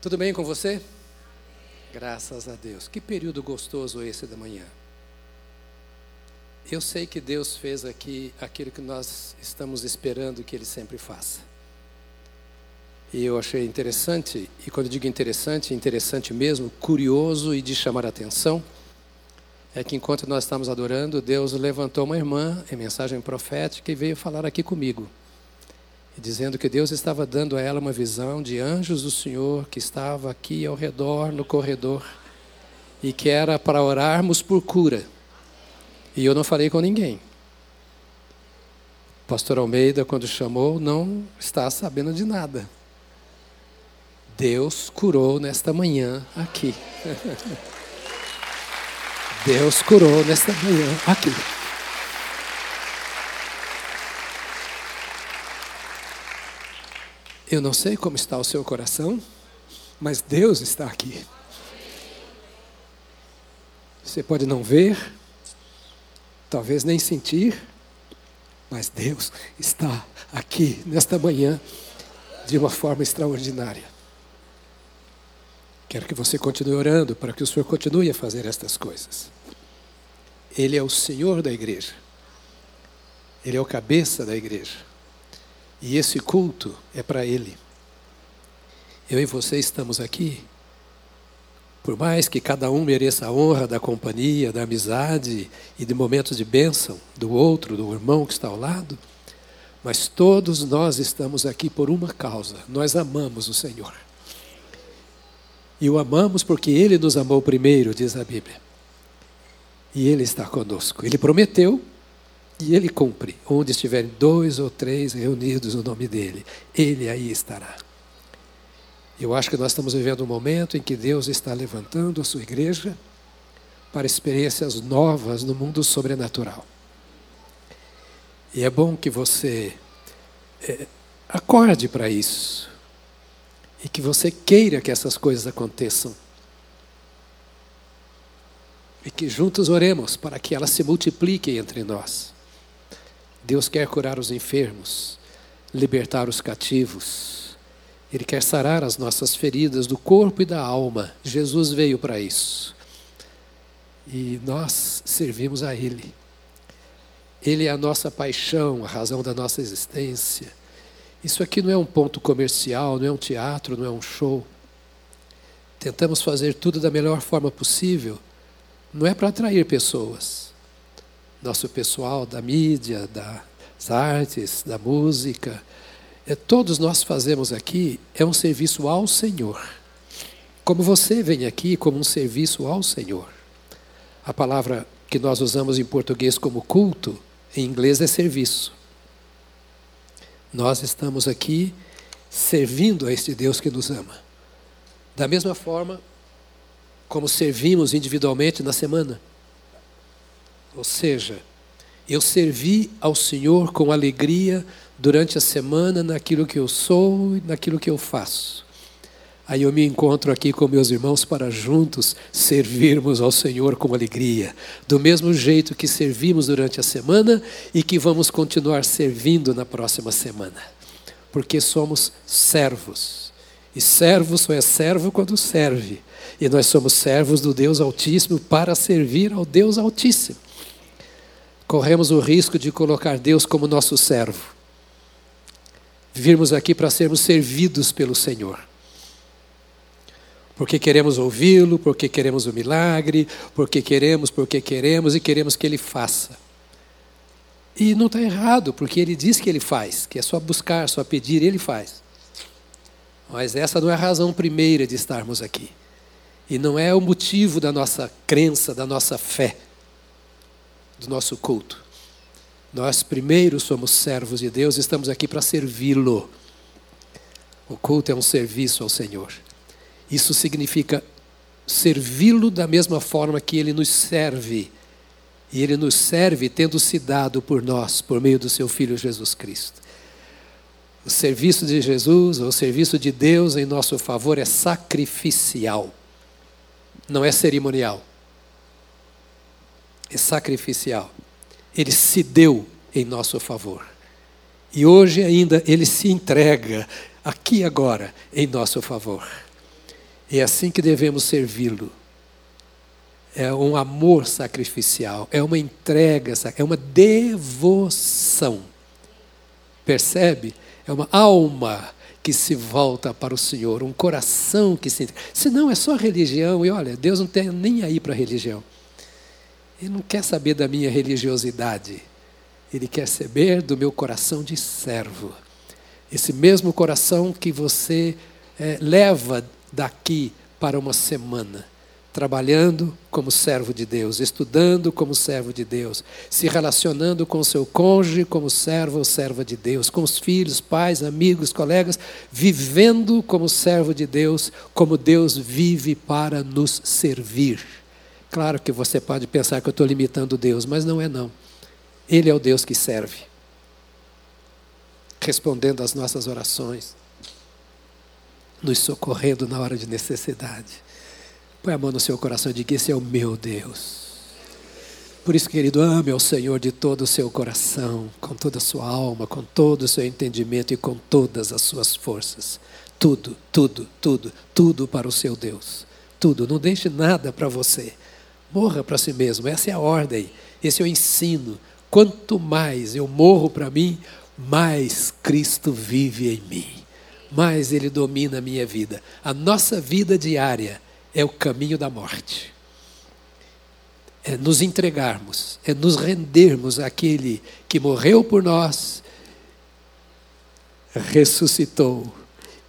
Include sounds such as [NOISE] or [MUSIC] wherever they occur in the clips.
Tudo bem com você? Graças a Deus. Que período gostoso esse da manhã. Eu sei que Deus fez aqui aquilo que nós estamos esperando que Ele sempre faça. E eu achei interessante, e quando digo interessante, interessante mesmo, curioso e de chamar a atenção, é que enquanto nós estamos adorando, Deus levantou uma irmã em mensagem profética e veio falar aqui comigo dizendo que Deus estava dando a ela uma visão de anjos do Senhor que estava aqui ao redor no corredor e que era para orarmos por cura. E eu não falei com ninguém. pastor Almeida, quando chamou, não está sabendo de nada. Deus curou nesta manhã aqui. [LAUGHS] Deus curou nesta manhã aqui. Eu não sei como está o seu coração, mas Deus está aqui. Você pode não ver, talvez nem sentir, mas Deus está aqui nesta manhã de uma forma extraordinária. Quero que você continue orando para que o Senhor continue a fazer estas coisas. Ele é o Senhor da igreja. Ele é o cabeça da igreja. E esse culto é para Ele. Eu e você estamos aqui, por mais que cada um mereça a honra da companhia, da amizade e de momentos de bênção do outro, do irmão que está ao lado, mas todos nós estamos aqui por uma causa: nós amamos o Senhor. E o amamos porque Ele nos amou primeiro, diz a Bíblia. E Ele está conosco. Ele prometeu e ele cumpre. Onde estiverem dois ou três reunidos no nome dele, ele aí estará. Eu acho que nós estamos vivendo um momento em que Deus está levantando a sua igreja para experiências novas no mundo sobrenatural. E é bom que você é, acorde para isso e que você queira que essas coisas aconteçam. E que juntos oremos para que elas se multipliquem entre nós. Deus quer curar os enfermos, libertar os cativos. Ele quer sarar as nossas feridas do corpo e da alma. Jesus veio para isso. E nós servimos a Ele. Ele é a nossa paixão, a razão da nossa existência. Isso aqui não é um ponto comercial, não é um teatro, não é um show. Tentamos fazer tudo da melhor forma possível. Não é para atrair pessoas nosso pessoal da mídia, das artes, da música, é, todos nós fazemos aqui é um serviço ao Senhor. Como você vem aqui como um serviço ao Senhor. A palavra que nós usamos em português como culto, em inglês é serviço. Nós estamos aqui servindo a este Deus que nos ama. Da mesma forma como servimos individualmente na semana. Ou seja, eu servi ao Senhor com alegria durante a semana naquilo que eu sou e naquilo que eu faço. Aí eu me encontro aqui com meus irmãos para juntos servirmos ao Senhor com alegria, do mesmo jeito que servimos durante a semana e que vamos continuar servindo na próxima semana, porque somos servos. E servo só é servo quando serve. E nós somos servos do Deus Altíssimo para servir ao Deus Altíssimo corremos o risco de colocar Deus como nosso servo. Virmos aqui para sermos servidos pelo Senhor. Porque queremos ouvi-lo, porque queremos o milagre, porque queremos, porque queremos e queremos que ele faça. E não está errado, porque ele diz que ele faz, que é só buscar, só pedir, ele faz. Mas essa não é a razão primeira de estarmos aqui. E não é o motivo da nossa crença, da nossa fé do nosso culto. Nós primeiro somos servos de Deus, estamos aqui para servi-lo. O culto é um serviço ao Senhor. Isso significa servi-lo da mesma forma que ele nos serve. E ele nos serve tendo se dado por nós, por meio do seu Filho Jesus Cristo. O serviço de Jesus, o serviço de Deus em nosso favor é sacrificial, não é cerimonial é sacrificial. Ele se deu em nosso favor. E hoje ainda ele se entrega, aqui agora, em nosso favor. É assim que devemos servi-lo. É um amor sacrificial, é uma entrega, é uma devoção. Percebe? É uma alma que se volta para o Senhor, um coração que se. Senão é só religião, e olha, Deus não tem nem aí para religião. Ele não quer saber da minha religiosidade. Ele quer saber do meu coração de servo. Esse mesmo coração que você é, leva daqui para uma semana trabalhando como servo de Deus, estudando como servo de Deus, se relacionando com seu cônjuge como servo ou serva de Deus, com os filhos, pais, amigos, colegas, vivendo como servo de Deus, como Deus vive para nos servir. Claro que você pode pensar que eu estou limitando Deus, mas não é não. Ele é o Deus que serve, respondendo às nossas orações, nos socorrendo na hora de necessidade. Põe a mão no seu coração e diga: Esse é o meu Deus. Por isso, querido, ame ao Senhor de todo o seu coração, com toda a sua alma, com todo o seu entendimento e com todas as suas forças. Tudo, tudo, tudo, tudo para o seu Deus. Tudo. Não deixe nada para você. Morra para si mesmo. Essa é a ordem. Esse é o ensino. Quanto mais eu morro para mim, mais Cristo vive em mim. Mais Ele domina a minha vida. A nossa vida diária é o caminho da morte. É nos entregarmos, é nos rendermos àquele que morreu por nós, ressuscitou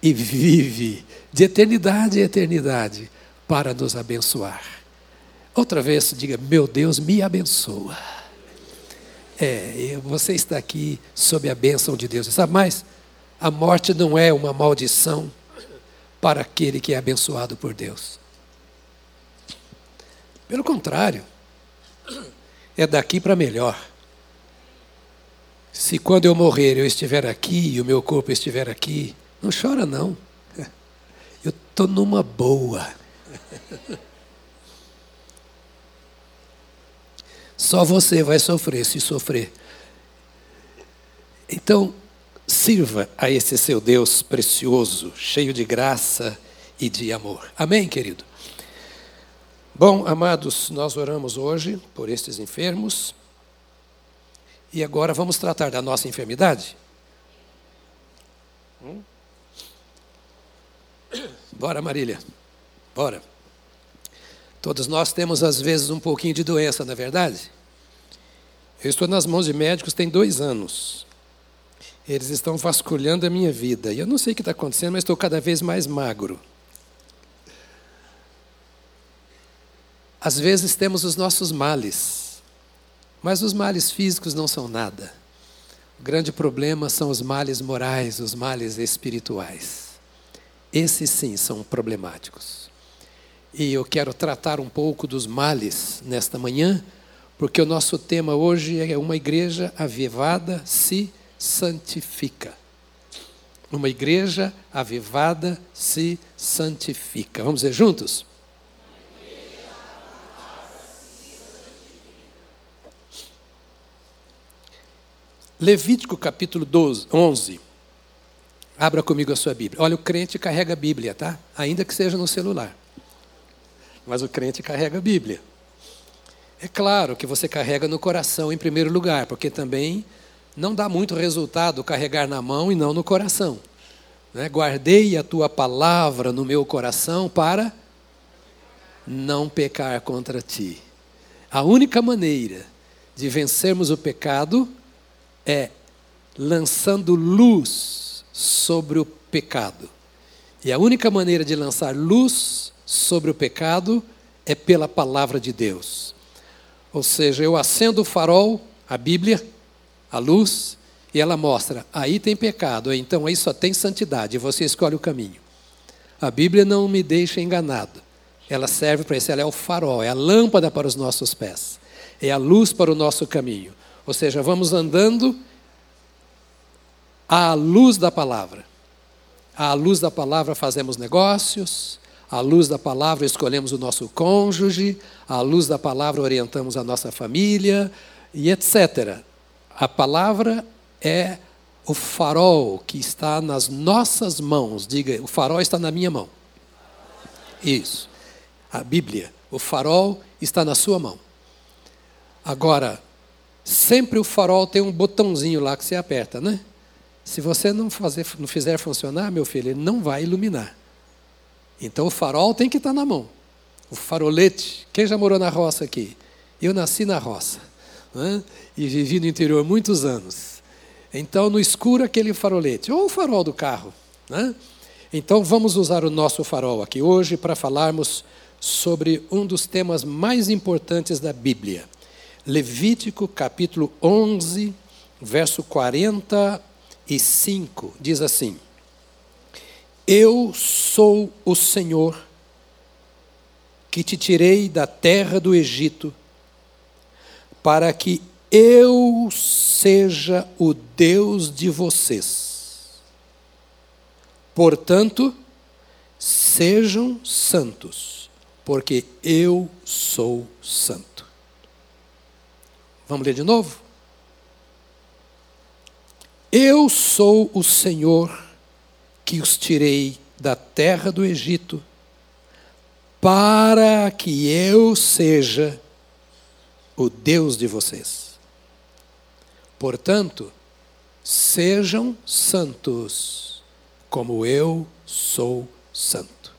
e vive de eternidade em eternidade para nos abençoar. Outra vez, diga: Meu Deus, me abençoa. É, você está aqui sob a bênção de Deus. Sabe mais? A morte não é uma maldição para aquele que é abençoado por Deus. Pelo contrário, é daqui para melhor. Se quando eu morrer eu estiver aqui e o meu corpo estiver aqui, não chora não. Eu estou numa boa. Só você vai sofrer se sofrer. Então, sirva a esse seu Deus precioso, cheio de graça e de amor. Amém, querido? Bom, amados, nós oramos hoje por estes enfermos. E agora vamos tratar da nossa enfermidade? Hum? Bora, Marília. Bora. Todos nós temos, às vezes, um pouquinho de doença, não é verdade? Eu estou nas mãos de médicos tem dois anos. Eles estão vasculhando a minha vida. E eu não sei o que está acontecendo, mas estou cada vez mais magro. Às vezes temos os nossos males, mas os males físicos não são nada. O grande problema são os males morais, os males espirituais. Esses sim são problemáticos. E eu quero tratar um pouco dos males nesta manhã, porque o nosso tema hoje é uma igreja avivada se santifica. Uma igreja avivada se santifica. Vamos ver juntos? Levítico capítulo 12, 11. Abra comigo a sua Bíblia. Olha, o crente carrega a Bíblia, tá? Ainda que seja no celular. Mas o crente carrega a Bíblia. É claro que você carrega no coração em primeiro lugar, porque também não dá muito resultado carregar na mão e não no coração. Né? Guardei a tua palavra no meu coração para não pecar contra ti. A única maneira de vencermos o pecado é lançando luz sobre o pecado. E a única maneira de lançar luz sobre o pecado é pela palavra de Deus. Ou seja, eu acendo o farol, a Bíblia, a luz, e ela mostra, aí tem pecado, então aí só tem santidade, você escolhe o caminho. A Bíblia não me deixa enganado. Ela serve para isso, ela é o farol, é a lâmpada para os nossos pés, é a luz para o nosso caminho. Ou seja, vamos andando à luz da palavra. À luz da palavra fazemos negócios, à luz da palavra escolhemos o nosso cônjuge, à luz da palavra orientamos a nossa família e etc. A palavra é o farol que está nas nossas mãos. Diga, o farol está na minha mão. Isso. A Bíblia, o farol está na sua mão. Agora, sempre o farol tem um botãozinho lá que você aperta, né? Se você não, fazer, não fizer funcionar, meu filho, ele não vai iluminar. Então o farol tem que estar na mão. O farolete. Quem já morou na roça aqui? Eu nasci na roça né? e vivi no interior muitos anos. Então, no escuro, aquele farolete, ou o farol do carro. Né? Então, vamos usar o nosso farol aqui hoje para falarmos sobre um dos temas mais importantes da Bíblia. Levítico, capítulo 11, verso 45, diz assim: Eu sou o Senhor que te tirei da terra do Egito, para que eu seja o Deus de vocês. Portanto, sejam santos, porque eu sou santo. Vamos ler de novo? Eu sou o Senhor que os tirei da terra do Egito para que eu seja o Deus de vocês. Portanto, sejam santos, como eu sou santo.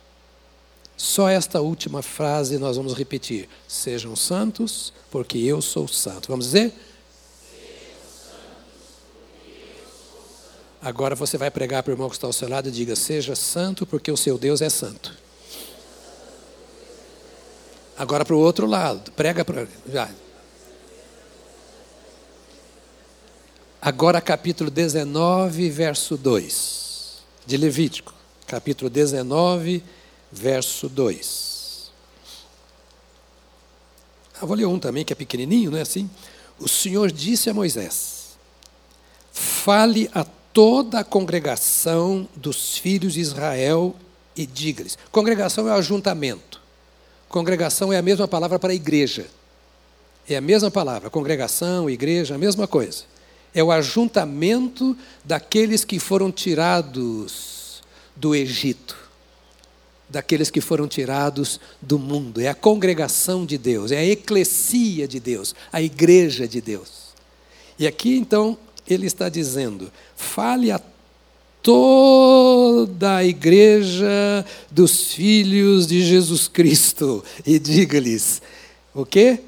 Só esta última frase nós vamos repetir: sejam santos, porque eu sou santo. Vamos dizer? Agora você vai pregar para o irmão que está ao seu lado e diga: Seja santo, porque o seu Deus é santo. Agora para o outro lado, prega para. Agora, capítulo 19, verso 2, de Levítico. Capítulo 19, verso 2. Eu vou ler um também, que é pequenininho, não é assim? O Senhor disse a Moisés: Fale a toda a congregação dos filhos de Israel e diga-lhes: congregação é o ajuntamento. Congregação é a mesma palavra para igreja. É a mesma palavra, congregação, igreja, a mesma coisa. É o ajuntamento daqueles que foram tirados do Egito, daqueles que foram tirados do mundo. É a congregação de Deus, é a eclesia de Deus, a igreja de Deus. E aqui então ele está dizendo: fale a toda a igreja dos filhos de Jesus Cristo e diga-lhes: o que?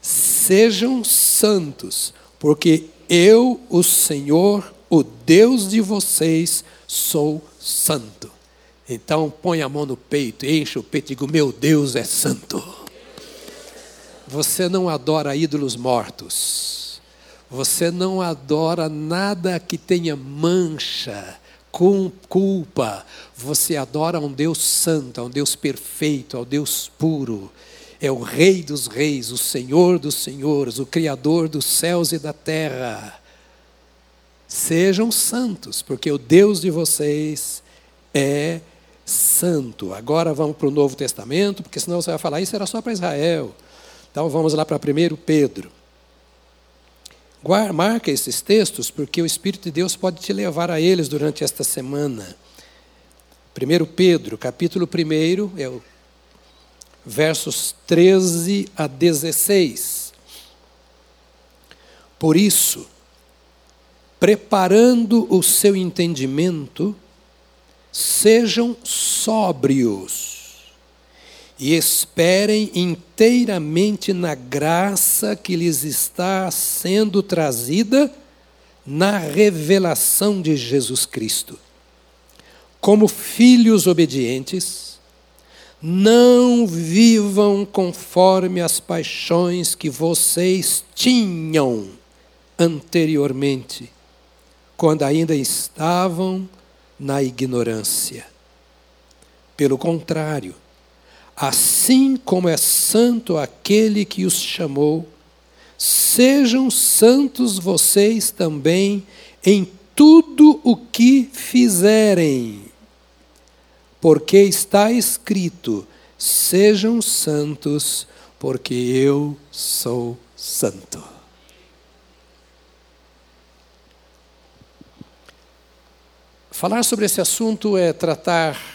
Sejam santos, porque eu, o Senhor, o Deus de vocês, sou santo. Então põe a mão no peito, enche o peito e diga: Meu Deus é santo. Você não adora ídolos mortos. Você não adora nada que tenha mancha com culpa. Você adora um Deus santo, a um Deus perfeito, ao Deus puro. É o Rei dos Reis, o Senhor dos Senhores, o Criador dos céus e da terra. Sejam santos, porque o Deus de vocês é santo. Agora vamos para o Novo Testamento, porque senão você vai falar, isso era só para Israel. Então vamos lá para 1 Pedro. Marca esses textos, porque o Espírito de Deus pode te levar a eles durante esta semana. 1 Pedro, capítulo 1, é o versos 13 a 16. Por isso, preparando o seu entendimento, sejam sóbrios e esperem inteiramente na graça que lhes está sendo trazida na revelação de Jesus Cristo. Como filhos obedientes, não vivam conforme as paixões que vocês tinham anteriormente, quando ainda estavam na ignorância. Pelo contrário, Assim como é santo aquele que os chamou, sejam santos vocês também em tudo o que fizerem. Porque está escrito: sejam santos, porque eu sou santo. Falar sobre esse assunto é tratar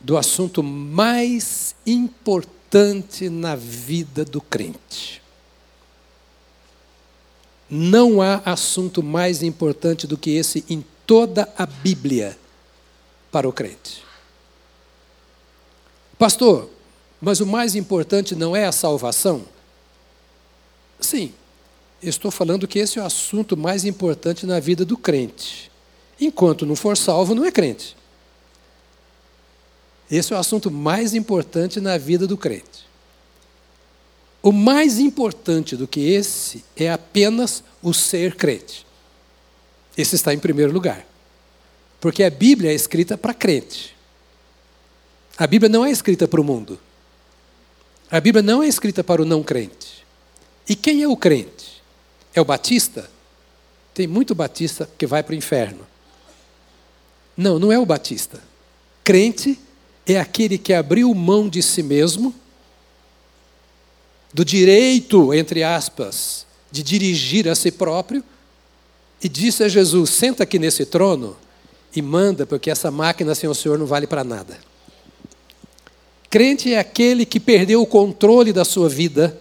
do assunto mais importante na vida do crente. Não há assunto mais importante do que esse em toda a Bíblia para o crente. Pastor, mas o mais importante não é a salvação? Sim, estou falando que esse é o assunto mais importante na vida do crente. Enquanto não for salvo, não é crente. Esse é o assunto mais importante na vida do crente. O mais importante do que esse é apenas o ser crente. Esse está em primeiro lugar. Porque a Bíblia é escrita para crente. A Bíblia não é escrita para o mundo. A Bíblia não é escrita para o não crente. E quem é o crente? É o batista? Tem muito batista que vai para o inferno. Não, não é o batista. Crente é aquele que abriu mão de si mesmo, do direito, entre aspas, de dirigir a si próprio, e disse a Jesus: senta aqui nesse trono e manda, porque essa máquina sem o Senhor não vale para nada. Crente é aquele que perdeu o controle da sua vida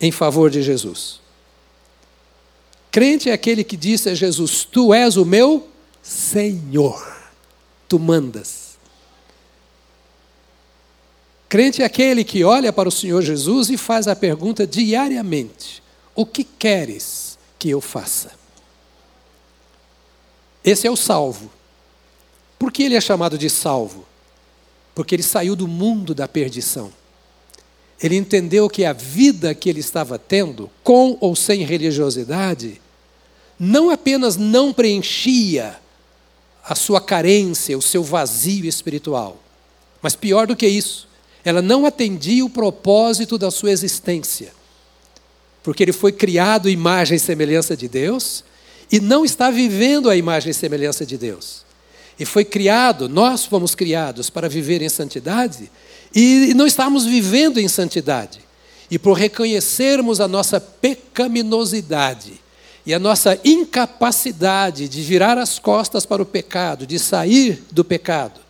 em favor de Jesus. Crente é aquele que disse a Jesus: Tu és o meu Senhor, tu mandas. Crente é aquele que olha para o Senhor Jesus e faz a pergunta diariamente: O que queres que eu faça? Esse é o salvo. Por que ele é chamado de salvo? Porque ele saiu do mundo da perdição. Ele entendeu que a vida que ele estava tendo, com ou sem religiosidade, não apenas não preenchia a sua carência, o seu vazio espiritual, mas pior do que isso, ela não atendia o propósito da sua existência. Porque ele foi criado imagem e semelhança de Deus e não está vivendo a imagem e semelhança de Deus. E foi criado, nós fomos criados para viver em santidade e não estamos vivendo em santidade. E por reconhecermos a nossa pecaminosidade e a nossa incapacidade de virar as costas para o pecado, de sair do pecado,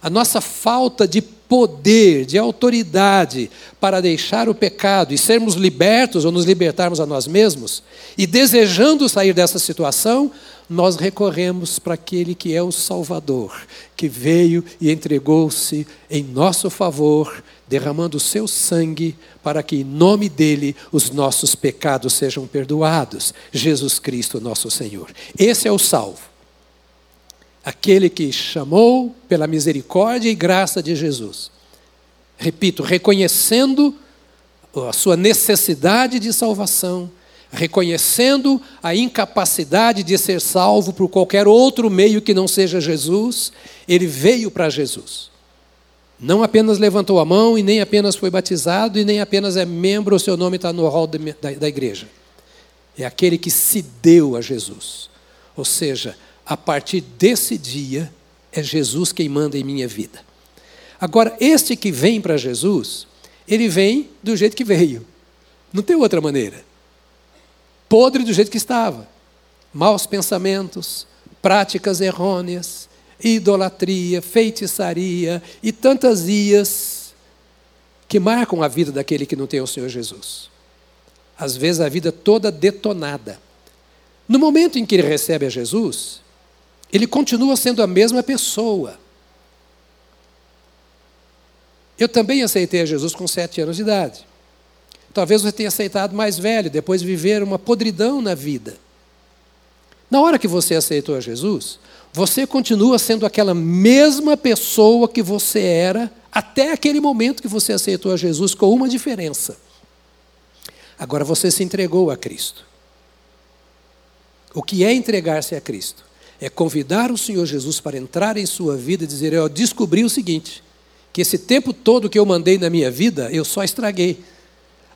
a nossa falta de poder, de autoridade para deixar o pecado e sermos libertos ou nos libertarmos a nós mesmos, e desejando sair dessa situação, nós recorremos para aquele que é o Salvador, que veio e entregou-se em nosso favor, derramando o seu sangue para que, em nome dele, os nossos pecados sejam perdoados. Jesus Cristo, nosso Senhor. Esse é o salvo aquele que chamou pela misericórdia e graça de Jesus. Repito, reconhecendo a sua necessidade de salvação, reconhecendo a incapacidade de ser salvo por qualquer outro meio que não seja Jesus, ele veio para Jesus. Não apenas levantou a mão e nem apenas foi batizado e nem apenas é membro, o seu nome está no hall da, da igreja. É aquele que se deu a Jesus. Ou seja, a partir desse dia, é Jesus quem manda em minha vida. Agora, este que vem para Jesus, ele vem do jeito que veio. Não tem outra maneira. Podre do jeito que estava. Maus pensamentos, práticas errôneas, idolatria, feitiçaria e tantas ias que marcam a vida daquele que não tem o Senhor Jesus. Às vezes a vida toda detonada. No momento em que ele recebe a Jesus, ele continua sendo a mesma pessoa. Eu também aceitei a Jesus com sete anos de idade. Talvez você tenha aceitado mais velho, depois de viver uma podridão na vida. Na hora que você aceitou a Jesus, você continua sendo aquela mesma pessoa que você era até aquele momento que você aceitou a Jesus, com uma diferença. Agora você se entregou a Cristo. O que é entregar-se a Cristo? É convidar o Senhor Jesus para entrar em sua vida e dizer: Eu descobri o seguinte, que esse tempo todo que eu mandei na minha vida, eu só estraguei.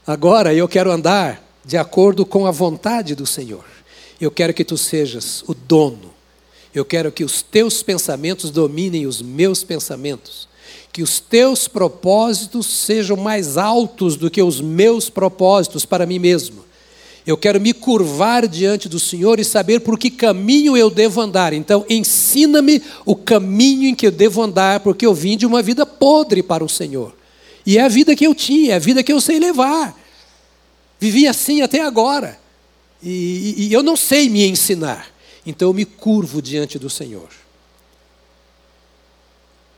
Agora eu quero andar de acordo com a vontade do Senhor. Eu quero que tu sejas o dono. Eu quero que os teus pensamentos dominem os meus pensamentos. Que os teus propósitos sejam mais altos do que os meus propósitos para mim mesmo Eu quero me curvar diante do Senhor e saber por que caminho eu devo andar. Então, ensina-me o caminho em que eu devo andar, porque eu vim de uma vida podre para o Senhor. E é a vida que eu tinha, é a vida que eu sei levar. Vivi assim até agora. E, e, e eu não sei me ensinar. Então eu me curvo diante do Senhor.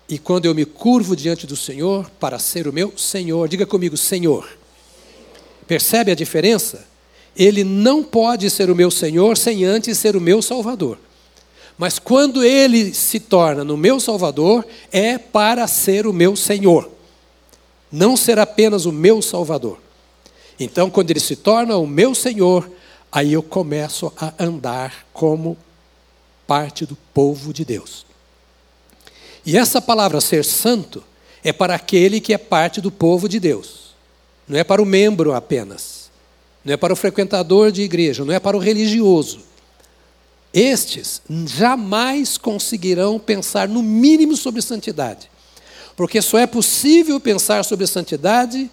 E quando eu me curvo diante do Senhor para ser o meu Senhor, diga comigo, Senhor. Percebe a diferença? Ele não pode ser o meu Senhor sem antes ser o meu Salvador. Mas quando ele se torna no meu Salvador, é para ser o meu Senhor. Não ser apenas o meu Salvador. Então, quando ele se torna o meu Senhor, aí eu começo a andar como parte do povo de Deus. E essa palavra ser santo é para aquele que é parte do povo de Deus, não é para o membro apenas, não é para o frequentador de igreja, não é para o religioso. Estes jamais conseguirão pensar no mínimo sobre santidade, porque só é possível pensar sobre santidade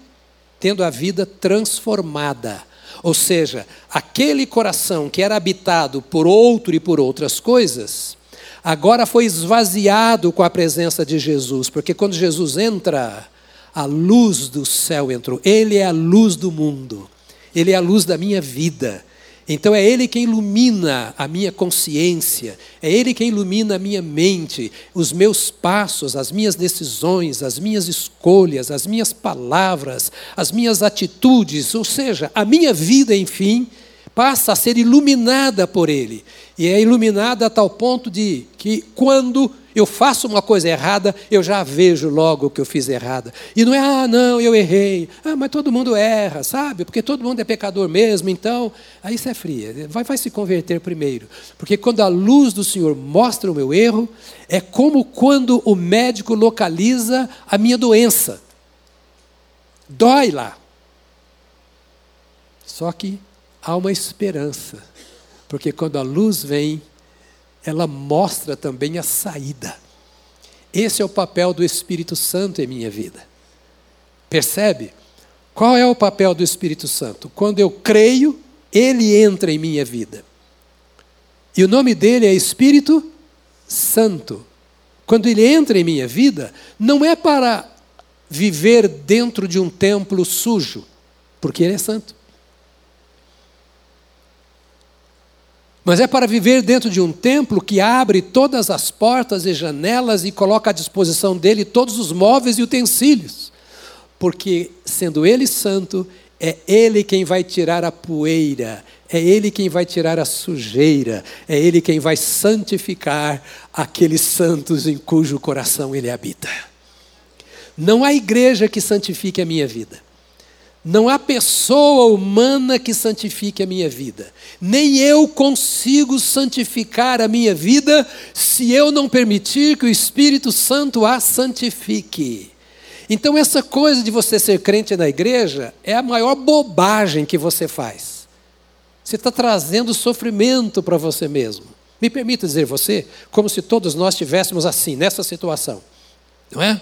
tendo a vida transformada. Ou seja, aquele coração que era habitado por outro e por outras coisas, agora foi esvaziado com a presença de Jesus, porque quando Jesus entra, a luz do céu entrou. Ele é a luz do mundo, ele é a luz da minha vida. Então é Ele quem ilumina a minha consciência, é Ele quem ilumina a minha mente, os meus passos, as minhas decisões, as minhas escolhas, as minhas palavras, as minhas atitudes, ou seja, a minha vida, enfim, passa a ser iluminada por Ele. E é iluminada a tal ponto de que quando eu faço uma coisa errada, eu já vejo logo que eu fiz errada. E não é, ah, não, eu errei. Ah, mas todo mundo erra, sabe? Porque todo mundo é pecador mesmo, então, aí isso é fria. Vai, vai se converter primeiro. Porque quando a luz do Senhor mostra o meu erro, é como quando o médico localiza a minha doença. Dói lá. Só que há uma esperança. Porque quando a luz vem, ela mostra também a saída. Esse é o papel do Espírito Santo em minha vida. Percebe? Qual é o papel do Espírito Santo? Quando eu creio, ele entra em minha vida. E o nome dele é Espírito Santo. Quando ele entra em minha vida, não é para viver dentro de um templo sujo, porque ele é santo. Mas é para viver dentro de um templo que abre todas as portas e janelas e coloca à disposição dele todos os móveis e utensílios. Porque, sendo ele santo, é ele quem vai tirar a poeira, é ele quem vai tirar a sujeira, é ele quem vai santificar aqueles santos em cujo coração ele habita. Não há igreja que santifique a minha vida. Não há pessoa humana que santifique a minha vida. Nem eu consigo santificar a minha vida se eu não permitir que o Espírito Santo a santifique. Então, essa coisa de você ser crente na igreja é a maior bobagem que você faz. Você está trazendo sofrimento para você mesmo. Me permita dizer você, como se todos nós estivéssemos assim, nessa situação. Não é?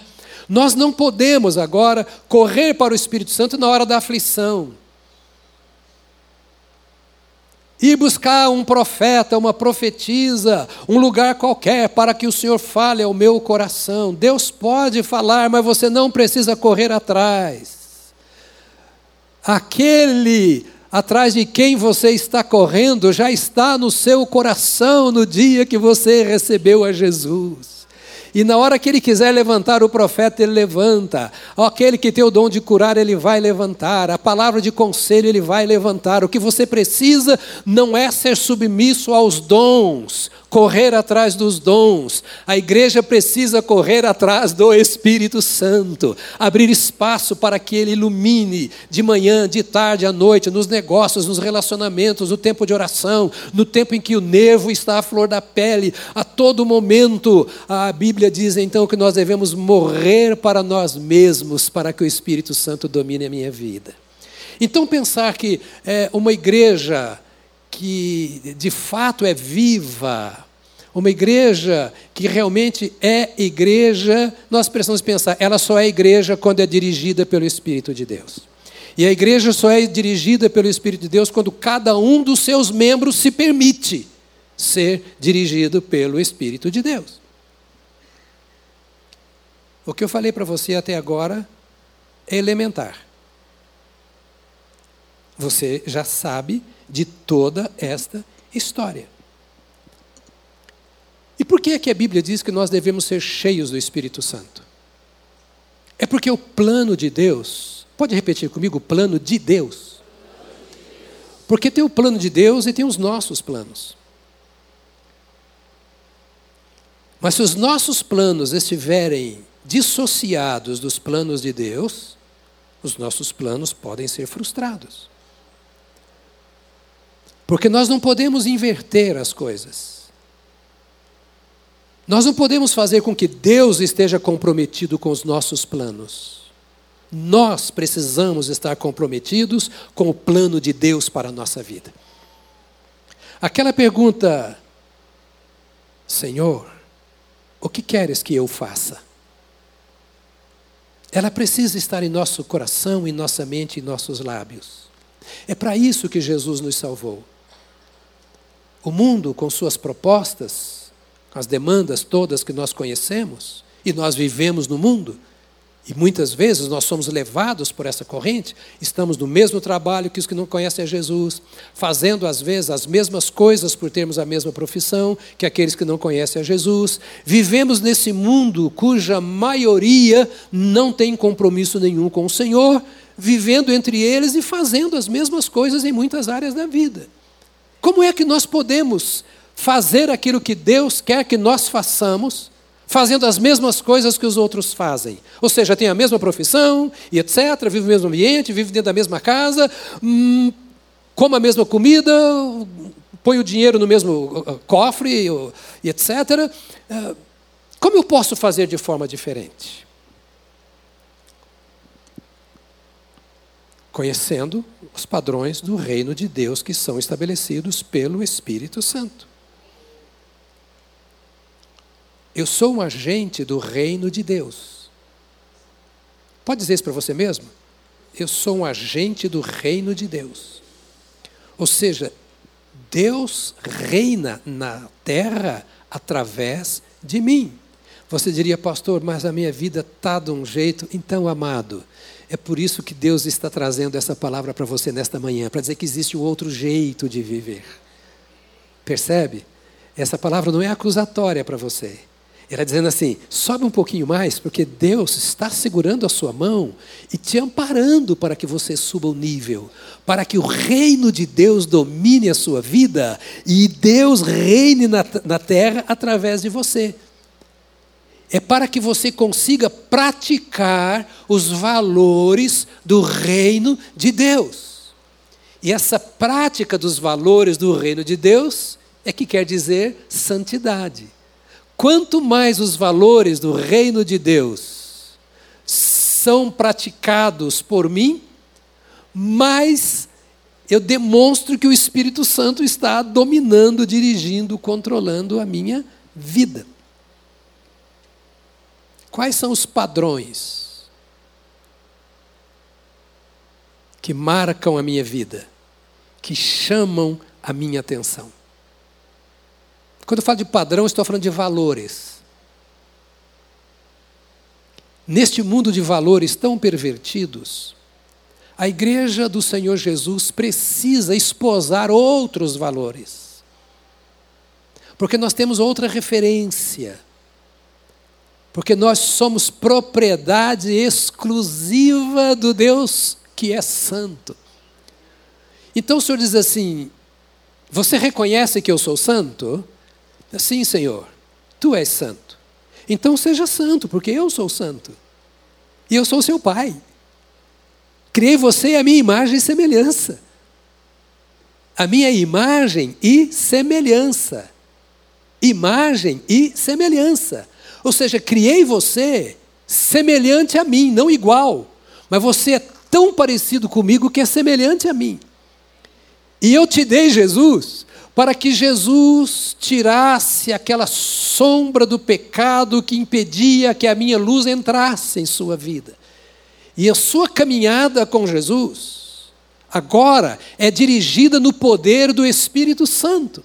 Nós não podemos agora correr para o Espírito Santo na hora da aflição. Ir buscar um profeta, uma profetisa, um lugar qualquer para que o Senhor fale ao meu coração. Deus pode falar, mas você não precisa correr atrás. Aquele atrás de quem você está correndo já está no seu coração no dia que você recebeu a Jesus. E na hora que ele quiser levantar o profeta, ele levanta. Aquele que tem o dom de curar, ele vai levantar. A palavra de conselho, ele vai levantar. O que você precisa não é ser submisso aos dons, correr atrás dos dons. A igreja precisa correr atrás do Espírito Santo, abrir espaço para que ele ilumine de manhã, de tarde, à noite, nos negócios, nos relacionamentos, no tempo de oração, no tempo em que o nervo está à flor da pele, a todo momento. A Bíblia diz então que nós devemos morrer para nós mesmos para que o Espírito Santo domine a minha vida. Então, pensar que é, uma igreja que de fato é viva, uma igreja que realmente é igreja, nós precisamos pensar, ela só é igreja quando é dirigida pelo Espírito de Deus. E a igreja só é dirigida pelo Espírito de Deus quando cada um dos seus membros se permite ser dirigido pelo Espírito de Deus. O que eu falei para você até agora é elementar. Você já sabe de toda esta história. E por que é que a Bíblia diz que nós devemos ser cheios do Espírito Santo? É porque o plano de Deus, pode repetir comigo, o plano de Deus. Porque tem o plano de Deus e tem os nossos planos. Mas se os nossos planos estiverem dissociados dos planos de Deus, os nossos planos podem ser frustrados. Porque nós não podemos inverter as coisas. Nós não podemos fazer com que Deus esteja comprometido com os nossos planos. Nós precisamos estar comprometidos com o plano de Deus para a nossa vida. Aquela pergunta, Senhor, o que queres que eu faça? Ela precisa estar em nosso coração, em nossa mente, em nossos lábios. É para isso que Jesus nos salvou. O mundo, com suas propostas, as demandas todas que nós conhecemos, e nós vivemos no mundo, e muitas vezes nós somos levados por essa corrente, estamos no mesmo trabalho que os que não conhecem a Jesus, fazendo às vezes as mesmas coisas por termos a mesma profissão que aqueles que não conhecem a Jesus. Vivemos nesse mundo cuja maioria não tem compromisso nenhum com o Senhor, vivendo entre eles e fazendo as mesmas coisas em muitas áreas da vida. Como é que nós podemos fazer aquilo que Deus quer que nós façamos? Fazendo as mesmas coisas que os outros fazem. Ou seja, tem a mesma profissão e etc., vive no mesmo ambiente, vive dentro da mesma casa, hum, come a mesma comida, põe o dinheiro no mesmo uh, uh, cofre e etc. Uh, como eu posso fazer de forma diferente? Conhecendo os padrões do reino de Deus que são estabelecidos pelo Espírito Santo. Eu sou um agente do reino de Deus. Pode dizer isso para você mesmo? Eu sou um agente do reino de Deus. Ou seja, Deus reina na terra através de mim. Você diria, pastor, mas a minha vida está de um jeito. Então, amado, é por isso que Deus está trazendo essa palavra para você nesta manhã, para dizer que existe um outro jeito de viver. Percebe? Essa palavra não é acusatória para você. Ela dizendo assim: sobe um pouquinho mais, porque Deus está segurando a sua mão e te amparando para que você suba o nível, para que o reino de Deus domine a sua vida e Deus reine na, na terra através de você. É para que você consiga praticar os valores do reino de Deus. E essa prática dos valores do reino de Deus é que quer dizer santidade. Quanto mais os valores do reino de Deus são praticados por mim, mais eu demonstro que o Espírito Santo está dominando, dirigindo, controlando a minha vida. Quais são os padrões que marcam a minha vida, que chamam a minha atenção? Quando eu falo de padrão, estou falando de valores. Neste mundo de valores tão pervertidos, a igreja do Senhor Jesus precisa esposar outros valores. Porque nós temos outra referência. Porque nós somos propriedade exclusiva do Deus que é santo. Então o Senhor diz assim: Você reconhece que eu sou santo? Sim, Senhor, tu és santo. Então seja santo, porque eu sou santo. E eu sou seu pai. Criei você a minha imagem e semelhança. A minha imagem e semelhança. Imagem e semelhança. Ou seja, criei você semelhante a mim, não igual. Mas você é tão parecido comigo que é semelhante a mim. E eu te dei Jesus para que Jesus tirasse aquela sombra do pecado que impedia que a minha luz entrasse em sua vida. E a sua caminhada com Jesus, agora, é dirigida no poder do Espírito Santo.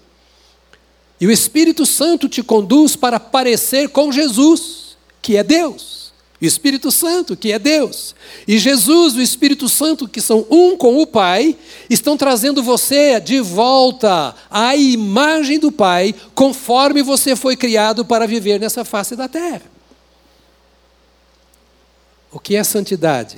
E o Espírito Santo te conduz para parecer com Jesus, que é Deus. O Espírito Santo, que é Deus, e Jesus, o Espírito Santo, que são um com o Pai, estão trazendo você de volta à imagem do Pai, conforme você foi criado para viver nessa face da terra. O que é santidade?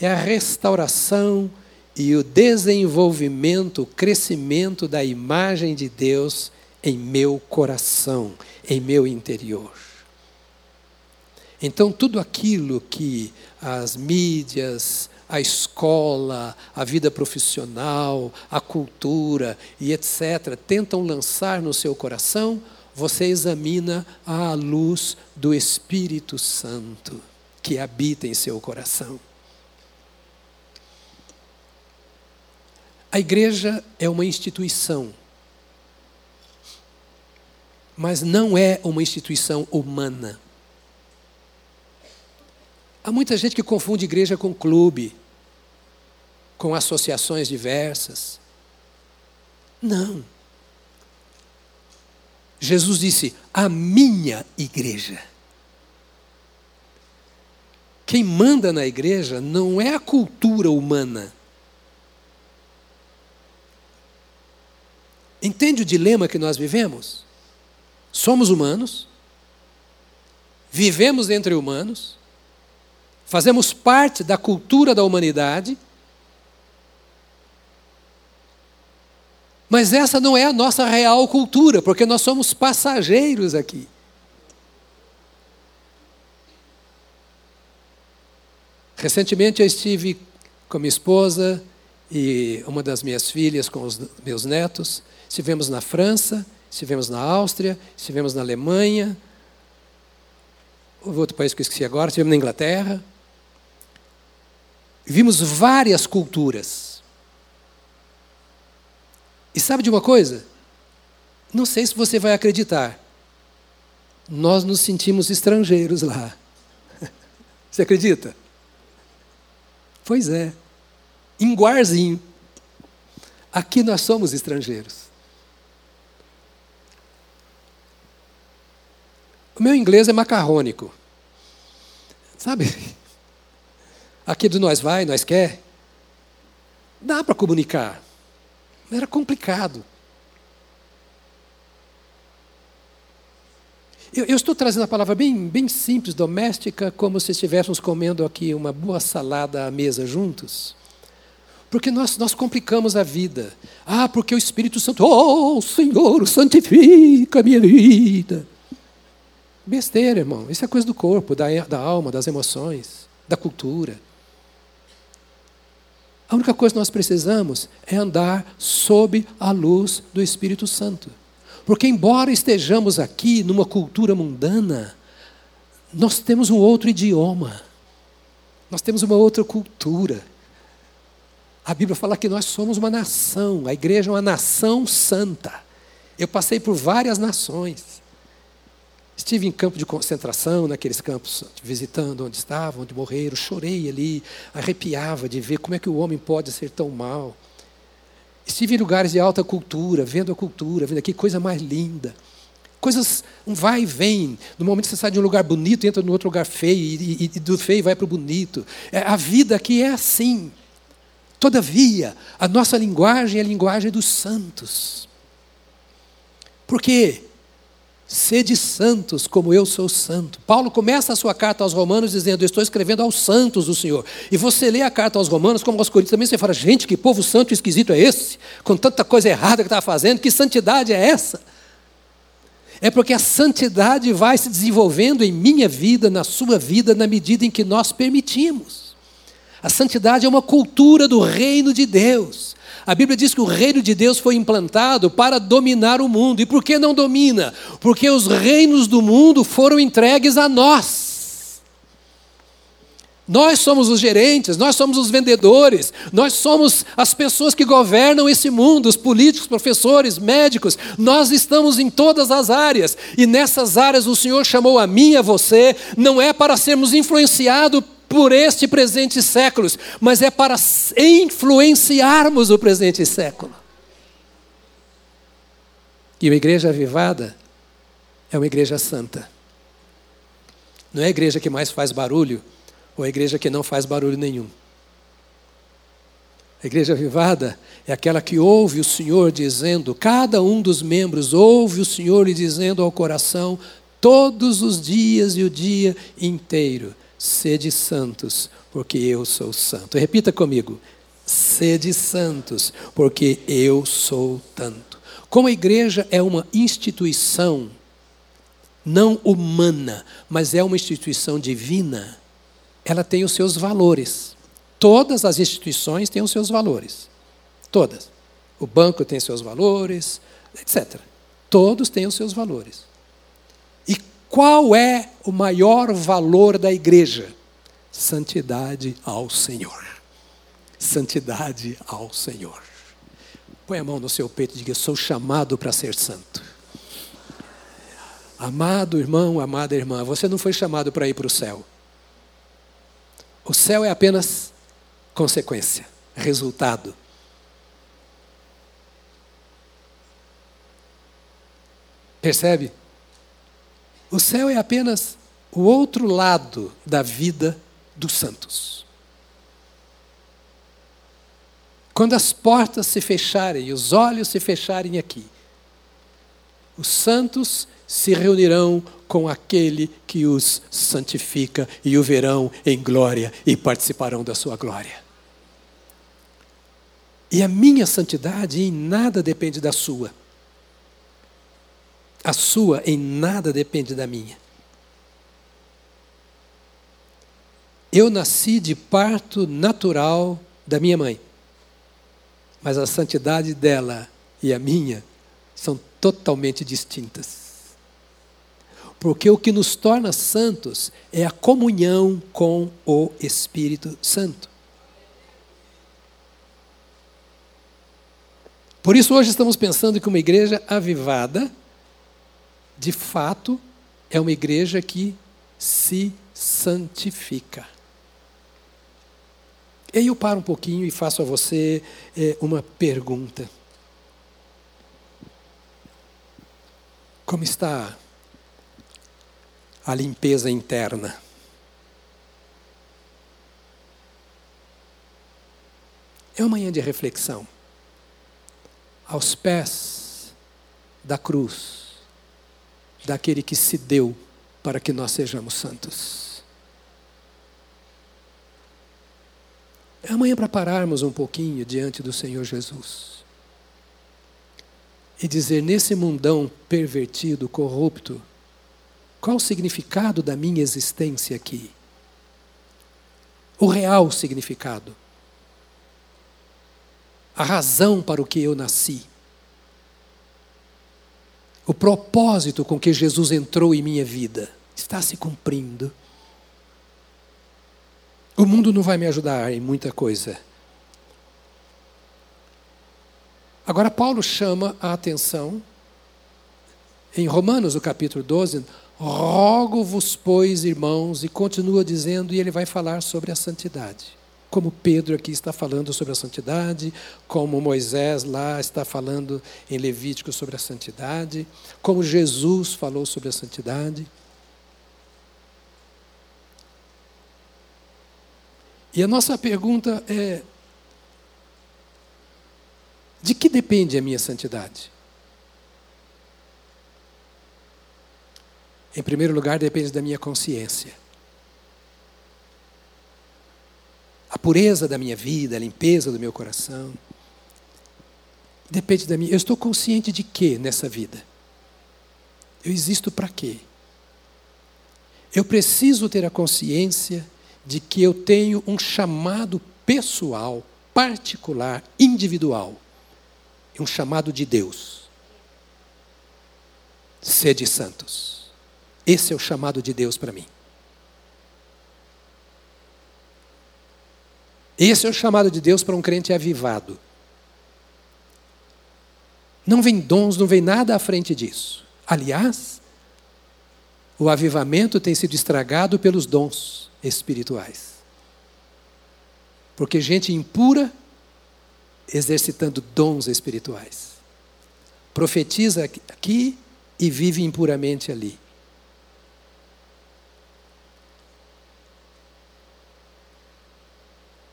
É a restauração e o desenvolvimento, o crescimento da imagem de Deus em meu coração, em meu interior. Então, tudo aquilo que as mídias, a escola, a vida profissional, a cultura e etc., tentam lançar no seu coração, você examina à luz do Espírito Santo que habita em seu coração. A igreja é uma instituição, mas não é uma instituição humana. Há muita gente que confunde igreja com clube, com associações diversas. Não. Jesus disse: a minha igreja. Quem manda na igreja não é a cultura humana. Entende o dilema que nós vivemos? Somos humanos, vivemos entre humanos, fazemos parte da cultura da humanidade, mas essa não é a nossa real cultura, porque nós somos passageiros aqui. Recentemente eu estive com minha esposa e uma das minhas filhas com os meus netos. Estivemos na França, estivemos na Áustria, estivemos na Alemanha. Houve outro país que eu esqueci agora, estivemos na Inglaterra vimos várias culturas. E sabe de uma coisa? Não sei se você vai acreditar. Nós nos sentimos estrangeiros lá. [LAUGHS] Você acredita? Pois é. Em Guarzinho. Aqui nós somos estrangeiros. O meu inglês é macarrônico. Sabe? Aqui do nós vai, nós quer. Dá para comunicar. Era complicado. Eu, eu, estou trazendo a palavra bem, bem simples, doméstica, como se estivéssemos comendo aqui uma boa salada à mesa juntos. Porque nós, nós complicamos a vida. Ah, porque o Espírito Santo, oh Senhor, santifica a minha vida. Besteira, irmão. Isso é coisa do corpo, da, da alma, das emoções, da cultura. A única coisa que nós precisamos é andar sob a luz do Espírito Santo. Porque, embora estejamos aqui numa cultura mundana, nós temos um outro idioma, nós temos uma outra cultura. A Bíblia fala que nós somos uma nação, a igreja é uma nação santa. Eu passei por várias nações. Estive em campo de concentração, naqueles campos, visitando onde estavam, onde morreram, chorei ali, arrepiava de ver como é que o homem pode ser tão mal. Estive em lugares de alta cultura, vendo a cultura, vendo aqui coisa mais linda. Coisas, um vai e vem. No momento que você sai de um lugar bonito, entra no outro lugar feio, e, e, e do feio vai para o bonito. É, a vida aqui é assim. Todavia, a nossa linguagem é a linguagem dos santos. Por quê? Sede santos, como eu sou santo. Paulo começa a sua carta aos Romanos dizendo: Estou escrevendo aos santos do Senhor. E você lê a carta aos Romanos, como aos Coríntios também, você fala: Gente, que povo santo e esquisito é esse? Com tanta coisa errada que está fazendo, que santidade é essa? É porque a santidade vai se desenvolvendo em minha vida, na sua vida, na medida em que nós permitimos. A santidade é uma cultura do reino de Deus. A Bíblia diz que o reino de Deus foi implantado para dominar o mundo. E por que não domina? Porque os reinos do mundo foram entregues a nós. Nós somos os gerentes, nós somos os vendedores, nós somos as pessoas que governam esse mundo, os políticos, professores, médicos, nós estamos em todas as áreas, e nessas áreas o Senhor chamou a mim e a você, não é para sermos influenciados por este presente século, mas é para influenciarmos o presente século. E uma igreja avivada é uma igreja santa. Não é a igreja que mais faz barulho, ou a igreja que não faz barulho nenhum. A igreja avivada é aquela que ouve o Senhor dizendo, cada um dos membros ouve o Senhor lhe dizendo ao coração, todos os dias e o dia inteiro: sede santos, porque eu sou santo. Repita comigo: sede santos, porque eu sou tanto. Como a igreja é uma instituição não humana, mas é uma instituição divina, ela tem os seus valores. Todas as instituições têm os seus valores. Todas. O banco tem seus valores, etc. Todos têm os seus valores. Qual é o maior valor da igreja? Santidade ao Senhor. Santidade ao Senhor. Põe a mão no seu peito e diga: Sou chamado para ser santo. Amado irmão, amada irmã, você não foi chamado para ir para o céu. O céu é apenas consequência, resultado. Percebe? O céu é apenas o outro lado da vida dos santos. Quando as portas se fecharem e os olhos se fecharem aqui, os santos se reunirão com aquele que os santifica e o verão em glória e participarão da sua glória. E a minha santidade em nada depende da sua. A sua em nada depende da minha. Eu nasci de parto natural da minha mãe, mas a santidade dela e a minha são totalmente distintas. Porque o que nos torna santos é a comunhão com o Espírito Santo. Por isso, hoje estamos pensando que uma igreja avivada, de fato, é uma igreja que se santifica. E aí eu paro um pouquinho e faço a você é, uma pergunta. Como está a limpeza interna? É uma manhã de reflexão aos pés da cruz daquele que se deu para que nós sejamos santos. É amanhã para pararmos um pouquinho diante do Senhor Jesus e dizer: nesse mundão pervertido, corrupto, qual o significado da minha existência aqui? O real significado a razão para o que eu nasci. O propósito com que Jesus entrou em minha vida está se cumprindo. O mundo não vai me ajudar em muita coisa. Agora, Paulo chama a atenção, em Romanos, o capítulo 12, rogo-vos, pois, irmãos, e continua dizendo, e ele vai falar sobre a santidade como Pedro aqui está falando sobre a santidade, como Moisés lá está falando em Levítico sobre a santidade, como Jesus falou sobre a santidade. E a nossa pergunta é: de que depende a minha santidade? Em primeiro lugar, depende da minha consciência. A pureza da minha vida, a limpeza do meu coração. Depende da minha. Eu estou consciente de quê nessa vida? Eu existo para quê? Eu preciso ter a consciência de que eu tenho um chamado pessoal, particular, individual. Um chamado de Deus. Sede santos. Esse é o chamado de Deus para mim. Esse é o chamado de Deus para um crente avivado. Não vem dons, não vem nada à frente disso. Aliás, o avivamento tem sido estragado pelos dons espirituais. Porque gente impura exercitando dons espirituais. Profetiza aqui e vive impuramente ali.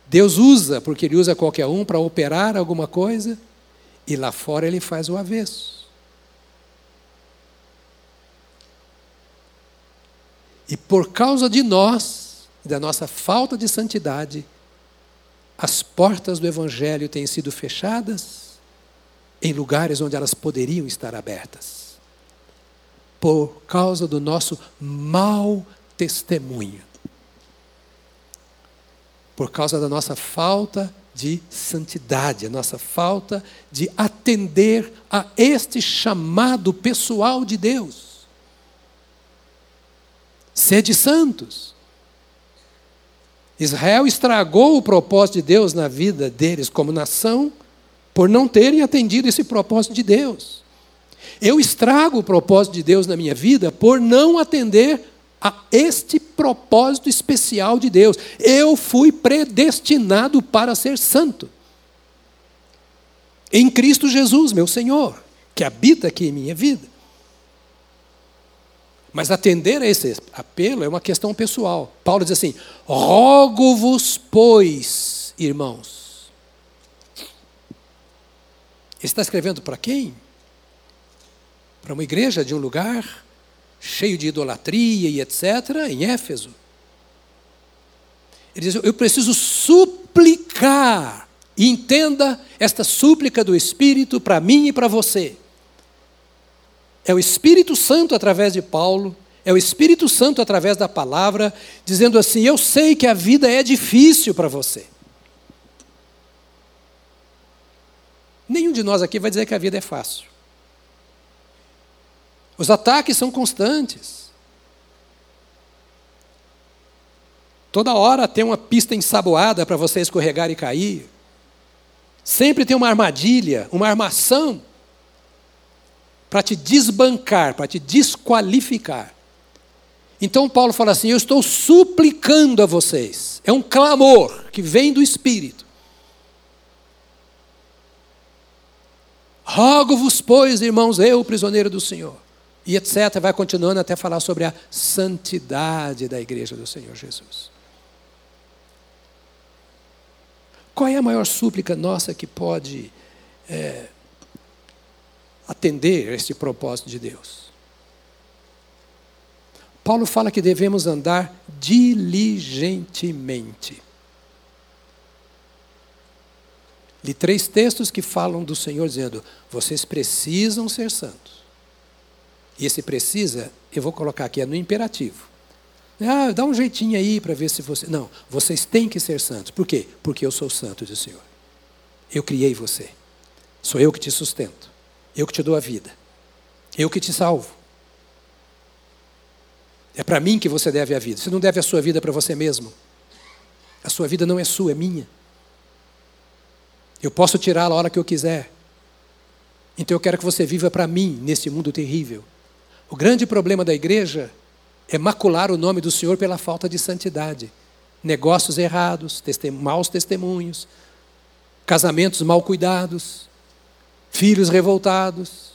Deus usa, porque Ele usa qualquer um para operar alguma coisa, e lá fora Ele faz o avesso. E por causa de nós, da nossa falta de santidade, as portas do Evangelho têm sido fechadas em lugares onde elas poderiam estar abertas. Por causa do nosso mau testemunho. Por causa da nossa falta de santidade, a nossa falta de atender a este chamado pessoal de Deus. Sede santos. Israel estragou o propósito de Deus na vida deles como nação por não terem atendido esse propósito de Deus. Eu estrago o propósito de Deus na minha vida por não atender a este propósito especial de Deus. Eu fui predestinado para ser santo. Em Cristo Jesus, meu Senhor, que habita aqui em minha vida. Mas atender a esse apelo é uma questão pessoal. Paulo diz assim: rogo-vos, pois, irmãos. Ele está escrevendo para quem? Para uma igreja de um lugar cheio de idolatria e etc., em Éfeso. Ele diz: Eu preciso suplicar. E entenda esta súplica do Espírito para mim e para você. É o Espírito Santo através de Paulo, é o Espírito Santo através da palavra, dizendo assim: Eu sei que a vida é difícil para você. Nenhum de nós aqui vai dizer que a vida é fácil. Os ataques são constantes. Toda hora tem uma pista ensaboada para você escorregar e cair. Sempre tem uma armadilha, uma armação para te desbancar, para te desqualificar. Então Paulo fala assim: Eu estou suplicando a vocês. É um clamor que vem do Espírito. Rogo-vos, pois, irmãos, eu, prisioneiro do Senhor. E etc. Vai continuando até falar sobre a santidade da igreja do Senhor Jesus. Qual é a maior súplica nossa que pode é, atender este propósito de Deus. Paulo fala que devemos andar diligentemente. Li três textos que falam do Senhor dizendo: vocês precisam ser santos. E esse precisa, eu vou colocar aqui, é no imperativo. Ah, dá um jeitinho aí para ver se você. Não, vocês têm que ser santos. Por quê? Porque eu sou santo, diz o Senhor. Eu criei você. Sou eu que te sustento. Eu que te dou a vida. Eu que te salvo. É para mim que você deve a vida. Você não deve a sua vida para você mesmo. A sua vida não é sua, é minha. Eu posso tirá-la a hora que eu quiser. Então eu quero que você viva para mim nesse mundo terrível. O grande problema da igreja é macular o nome do Senhor pela falta de santidade. Negócios errados, maus testemunhos, casamentos mal cuidados, filhos revoltados.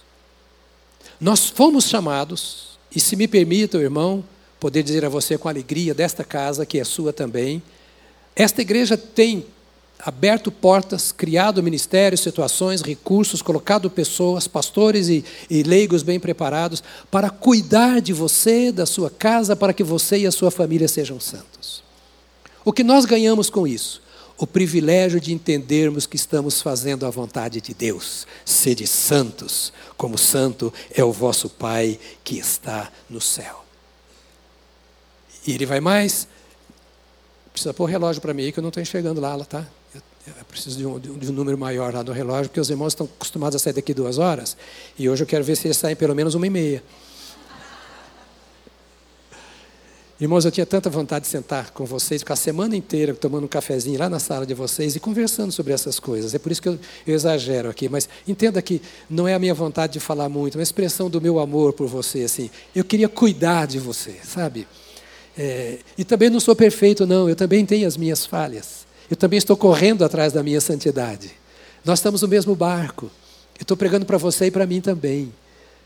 Nós fomos chamados, e se me permita, irmão, poder dizer a você com alegria desta casa, que é sua também, esta igreja tem aberto portas, criado ministérios, situações, recursos, colocado pessoas, pastores e, e leigos bem preparados para cuidar de você, da sua casa, para que você e a sua família sejam santos. O que nós ganhamos com isso? o privilégio de entendermos que estamos fazendo a vontade de Deus. Sede santos, como santo é o vosso Pai que está no céu. E ele vai mais. Precisa pôr o relógio para mim aí, que eu não estou enxergando lá, tá? Eu preciso de um, de um, número maior lá no relógio, porque os irmãos estão acostumados a sair daqui duas horas, e hoje eu quero ver se eles saem pelo menos uma e meia. Irmãos, eu tinha tanta vontade de sentar com vocês, ficar a semana inteira tomando um cafezinho lá na sala de vocês e conversando sobre essas coisas. É por isso que eu, eu exagero aqui. Mas entenda que não é a minha vontade de falar muito, é uma expressão do meu amor por você. Assim. Eu queria cuidar de você, sabe? É, e também não sou perfeito, não. Eu também tenho as minhas falhas. Eu também estou correndo atrás da minha santidade. Nós estamos no mesmo barco. Eu estou pregando para você e para mim também.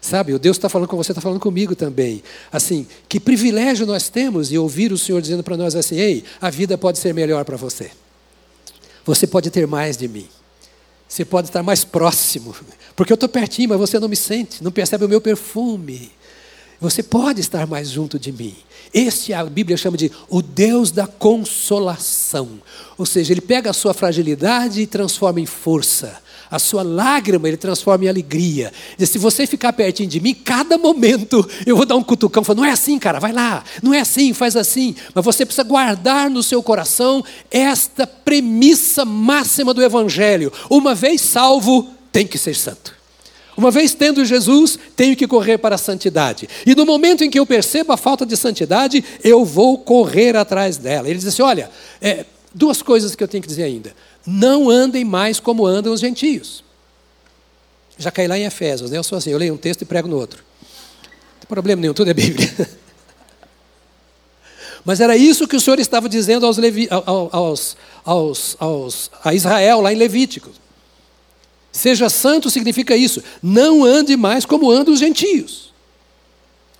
Sabe, o Deus está falando com você, está falando comigo também. Assim, que privilégio nós temos de ouvir o Senhor dizendo para nós assim: ei, a vida pode ser melhor para você. Você pode ter mais de mim. Você pode estar mais próximo. Porque eu estou pertinho, mas você não me sente, não percebe o meu perfume. Você pode estar mais junto de mim. Este a Bíblia chama de o Deus da consolação. Ou seja, ele pega a sua fragilidade e transforma em força. A sua lágrima ele transforma em alegria. Se você ficar pertinho de mim, cada momento eu vou dar um cutucão, falando, não é assim, cara, vai lá, não é assim, faz assim. Mas você precisa guardar no seu coração esta premissa máxima do Evangelho. Uma vez salvo, tem que ser santo. Uma vez tendo Jesus, tenho que correr para a santidade. E no momento em que eu percebo a falta de santidade, eu vou correr atrás dela. Ele diz assim: olha, é, duas coisas que eu tenho que dizer ainda. Não andem mais como andam os gentios. Já caí lá em Efésios, né? Eu sou assim, eu leio um texto e prego no outro. Não tem problema nenhum, tudo é Bíblia. [LAUGHS] Mas era isso que o Senhor estava dizendo aos, aos, aos, aos, a Israel, lá em Levíticos. Seja santo significa isso. Não ande mais como andam os gentios.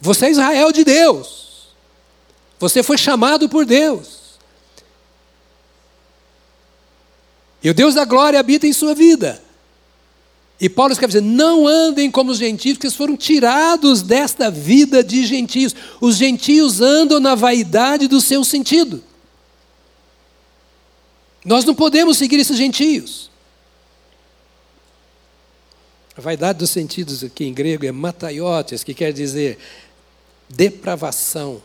Você é Israel de Deus. Você foi chamado por Deus. E o Deus da glória habita em sua vida. E Paulo escreve dizer: não andem como os gentios, porque eles foram tirados desta vida de gentios. Os gentios andam na vaidade do seu sentido. Nós não podemos seguir esses gentios. A vaidade dos sentidos aqui em grego é mataiotes, que quer dizer depravação,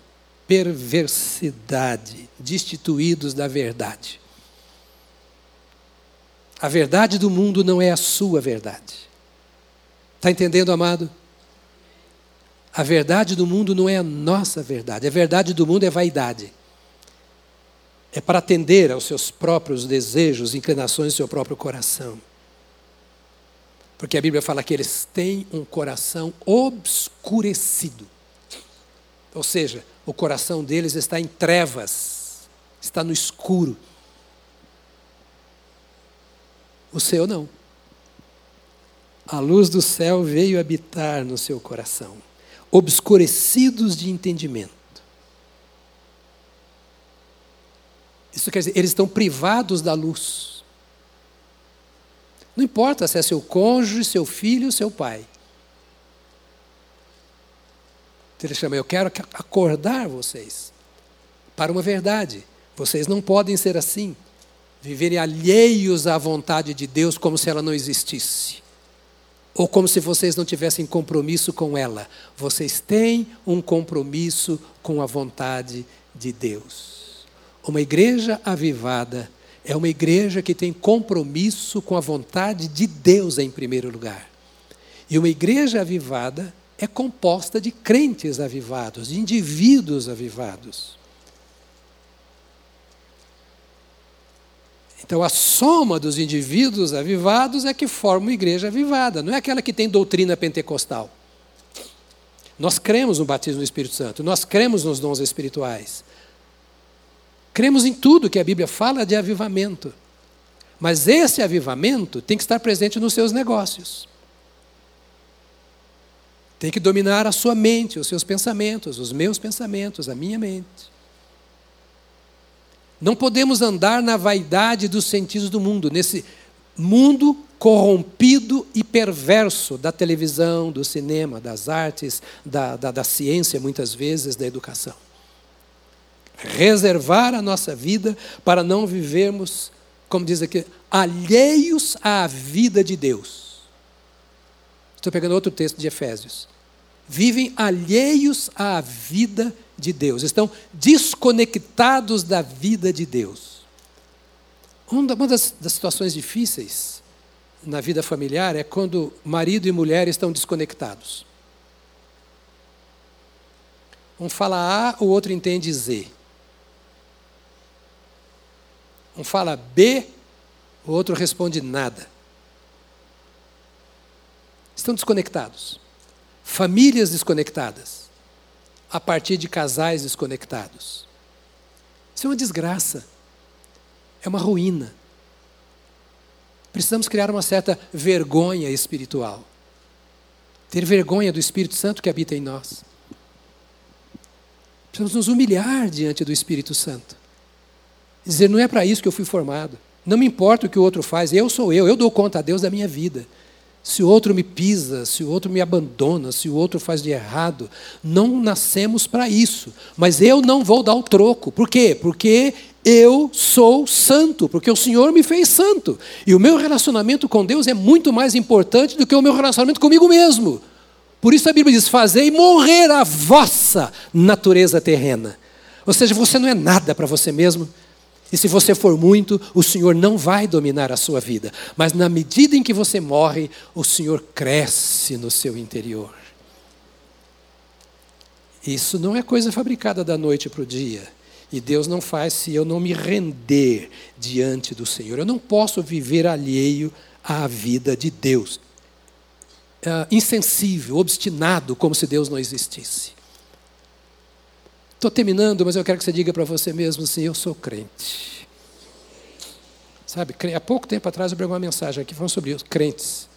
perversidade, destituídos da verdade. A verdade do mundo não é a sua verdade. Está entendendo, amado? A verdade do mundo não é a nossa verdade. A verdade do mundo é vaidade. É para atender aos seus próprios desejos, inclinações do seu próprio coração. Porque a Bíblia fala que eles têm um coração obscurecido. Ou seja, o coração deles está em trevas, está no escuro. O seu não. A luz do céu veio habitar no seu coração, obscurecidos de entendimento. Isso quer dizer, eles estão privados da luz. Não importa se é seu cônjuge, seu filho, seu pai. Ele chama, eu quero acordar vocês para uma verdade. Vocês não podem ser assim, viverem alheios à vontade de Deus como se ela não existisse. Ou como se vocês não tivessem compromisso com ela. Vocês têm um compromisso com a vontade de Deus. Uma igreja avivada é uma igreja que tem compromisso com a vontade de Deus em primeiro lugar. E uma igreja avivada é composta de crentes avivados, de indivíduos avivados. Então, a soma dos indivíduos avivados é que forma uma igreja avivada, não é aquela que tem doutrina pentecostal. Nós cremos no batismo do Espírito Santo, nós cremos nos dons espirituais, Cremos em tudo que a Bíblia fala de avivamento. Mas esse avivamento tem que estar presente nos seus negócios. Tem que dominar a sua mente, os seus pensamentos, os meus pensamentos, a minha mente. Não podemos andar na vaidade dos sentidos do mundo, nesse mundo corrompido e perverso da televisão, do cinema, das artes, da, da, da ciência, muitas vezes, da educação reservar a nossa vida para não vivermos, como diz aqui, alheios à vida de Deus. Estou pegando outro texto de Efésios. Vivem alheios à vida de Deus, estão desconectados da vida de Deus. Uma das, das situações difíceis na vida familiar é quando marido e mulher estão desconectados. Um fala A, o outro entende Z. Um fala B, o outro responde nada. Estão desconectados. Famílias desconectadas. A partir de casais desconectados. Isso é uma desgraça. É uma ruína. Precisamos criar uma certa vergonha espiritual. Ter vergonha do Espírito Santo que habita em nós. Precisamos nos humilhar diante do Espírito Santo. Dizer, não é para isso que eu fui formado. Não me importa o que o outro faz, eu sou eu, eu dou conta a Deus da minha vida. Se o outro me pisa, se o outro me abandona, se o outro faz de errado, não nascemos para isso. Mas eu não vou dar o troco. Por quê? Porque eu sou santo, porque o Senhor me fez santo. E o meu relacionamento com Deus é muito mais importante do que o meu relacionamento comigo mesmo. Por isso a Bíblia diz: Fazei morrer a vossa natureza terrena. Ou seja, você não é nada para você mesmo, e se você for muito, o Senhor não vai dominar a sua vida. Mas na medida em que você morre, o Senhor cresce no seu interior. Isso não é coisa fabricada da noite para o dia. E Deus não faz se eu não me render diante do Senhor. Eu não posso viver alheio à vida de Deus. É, insensível, obstinado, como se Deus não existisse. Estou terminando, mas eu quero que você diga para você mesmo assim: eu sou crente. Sabe, há pouco tempo atrás eu preguei uma mensagem aqui falando sobre isso, crentes.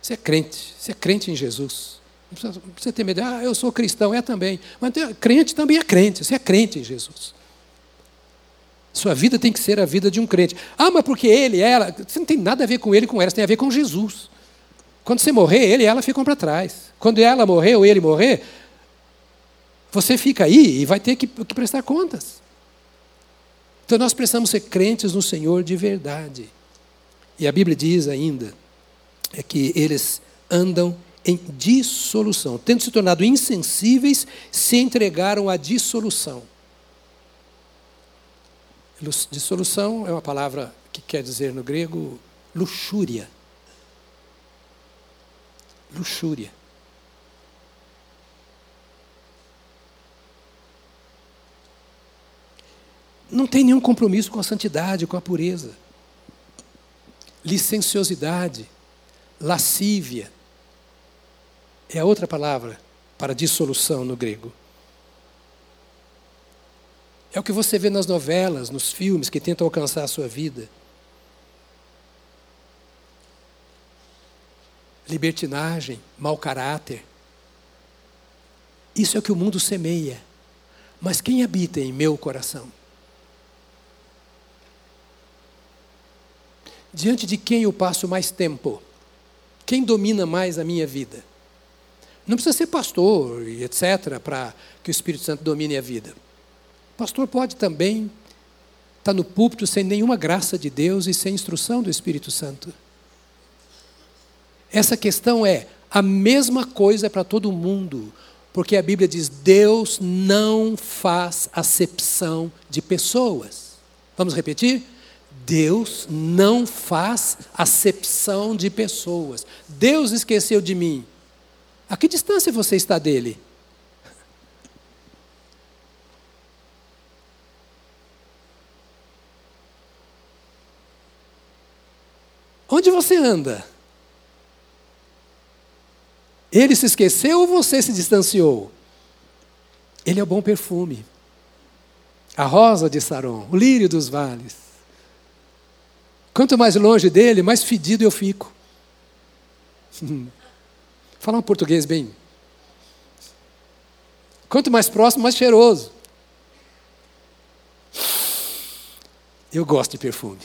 Você é crente, você é crente em Jesus. Não precisa, não precisa ter medo, ah, eu sou cristão, é também. Mas crente também é crente, você é crente em Jesus. Sua vida tem que ser a vida de um crente. Ah, mas porque ele, ela, você não tem nada a ver com ele, com ela, você tem a ver com Jesus. Quando você morrer, ele e ela ficam para trás. Quando ela morrer ou ele morrer, você fica aí e vai ter que, que prestar contas. Então nós precisamos ser crentes no Senhor de verdade. E a Bíblia diz ainda é que eles andam em dissolução, tendo se tornado insensíveis, se entregaram à dissolução. Dissolução é uma palavra que quer dizer no grego luxúria. Luxúria. Não tem nenhum compromisso com a santidade, com a pureza. Licenciosidade, lascívia, é a outra palavra para dissolução no grego. É o que você vê nas novelas, nos filmes que tentam alcançar a sua vida. Libertinagem, mau caráter. Isso é o que o mundo semeia. Mas quem habita em meu coração? Diante de quem eu passo mais tempo? Quem domina mais a minha vida? Não precisa ser pastor e etc. para que o Espírito Santo domine a vida. O pastor pode também estar no púlpito sem nenhuma graça de Deus e sem instrução do Espírito Santo. Essa questão é a mesma coisa para todo mundo, porque a Bíblia diz: Deus não faz acepção de pessoas. Vamos repetir? Deus não faz acepção de pessoas. Deus esqueceu de mim. A que distância você está dele? Onde você anda? Ele se esqueceu ou você se distanciou? Ele é o bom perfume. A rosa de Saron, o lírio dos vales. Quanto mais longe dele, mais fedido eu fico. [LAUGHS] Falar um português bem. Quanto mais próximo, mais cheiroso. Eu gosto de perfume.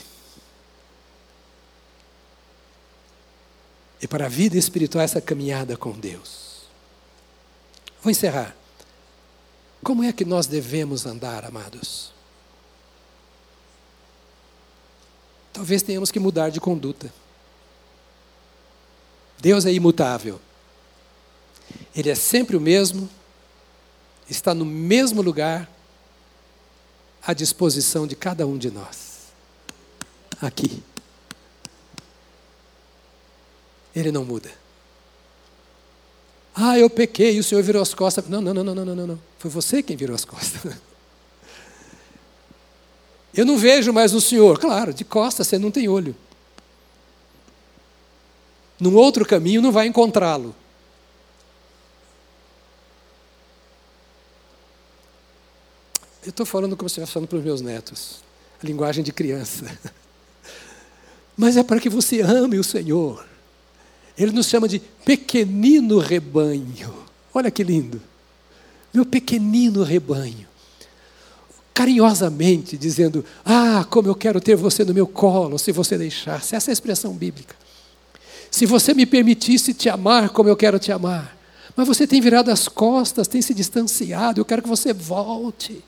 E para a vida espiritual, essa caminhada com Deus. Vou encerrar. Como é que nós devemos andar, amados? Talvez tenhamos que mudar de conduta. Deus é imutável. Ele é sempre o mesmo, está no mesmo lugar, à disposição de cada um de nós. Aqui. Ele não muda. Ah, eu pequei e o Senhor virou as costas. Não, não, não, não, não, não, não. Foi você quem virou as costas. [LAUGHS] Eu não vejo mais o Senhor. Claro, de costas você não tem olho. Num outro caminho não vai encontrá-lo. Eu estou falando como se estivesse falando para os meus netos. linguagem de criança. [LAUGHS] Mas é para que você ame o Senhor. Ele nos chama de pequenino rebanho. Olha que lindo. Meu pequenino rebanho. Carinhosamente dizendo: Ah, como eu quero ter você no meu colo, se você deixasse. Essa é a expressão bíblica. Se você me permitisse te amar como eu quero te amar. Mas você tem virado as costas, tem se distanciado, eu quero que você volte.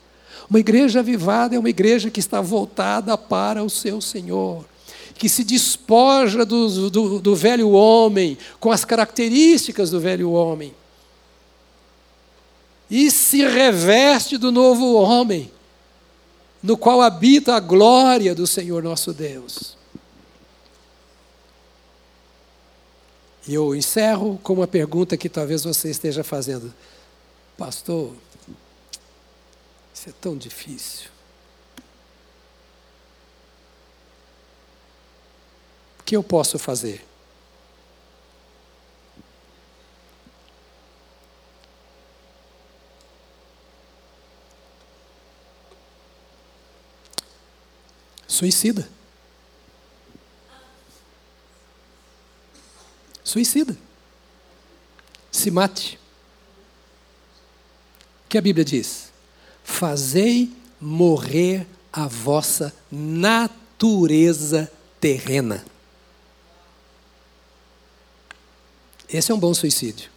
Uma igreja avivada é uma igreja que está voltada para o seu Senhor, que se despoja do, do, do velho homem, com as características do velho homem, e se reveste do novo homem, no qual habita a glória do Senhor nosso Deus. E eu encerro com uma pergunta que talvez você esteja fazendo. Pastor, isso é tão difícil. O que eu posso fazer? Suicida. Suicida. Se mate. O que a Bíblia diz? Fazei morrer a vossa natureza terrena. Esse é um bom suicídio.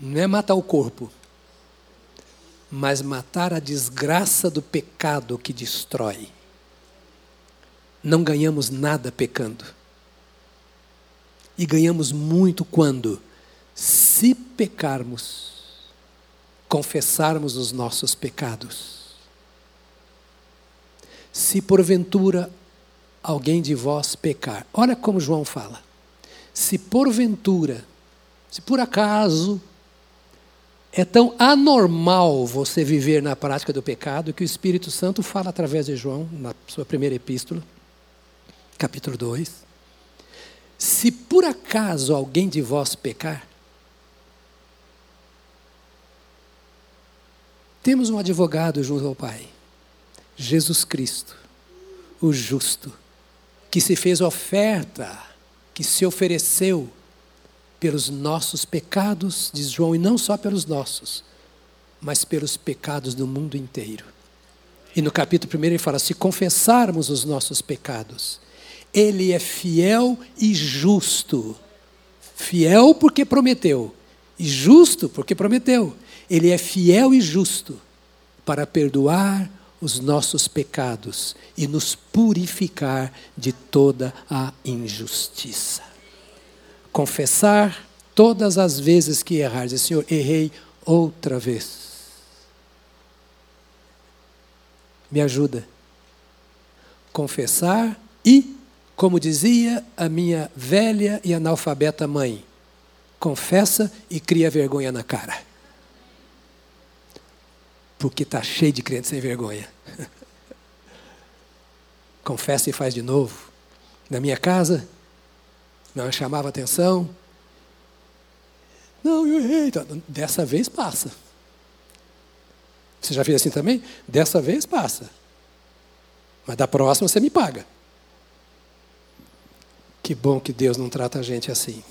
Não é matar o corpo, mas matar a desgraça do pecado que destrói. Não ganhamos nada pecando. E ganhamos muito quando, se pecarmos, confessarmos os nossos pecados. Se porventura alguém de vós pecar, olha como João fala. Se porventura, se por acaso é tão anormal você viver na prática do pecado que o Espírito Santo fala através de João, na sua primeira epístola, capítulo 2. Se por acaso alguém de vós pecar, temos um advogado junto ao Pai, Jesus Cristo, o justo, que se fez oferta, que se ofereceu pelos nossos pecados, diz João, e não só pelos nossos, mas pelos pecados do mundo inteiro. E no capítulo 1 ele fala: se confessarmos os nossos pecados, ele é fiel e justo. Fiel porque prometeu, e justo porque prometeu. Ele é fiel e justo para perdoar os nossos pecados e nos purificar de toda a injustiça. Confessar todas as vezes que errar, dizer, Senhor, errei outra vez. Me ajuda. Confessar e como dizia a minha velha e analfabeta mãe, confessa e cria vergonha na cara. Porque está cheio de crentes sem vergonha. [LAUGHS] confessa e faz de novo. Na minha casa, não chamava atenção. Não, eu errei. Então, dessa vez passa. Você já fez assim também? Dessa vez passa. Mas da próxima você me paga. Que bom que Deus não trata a gente assim.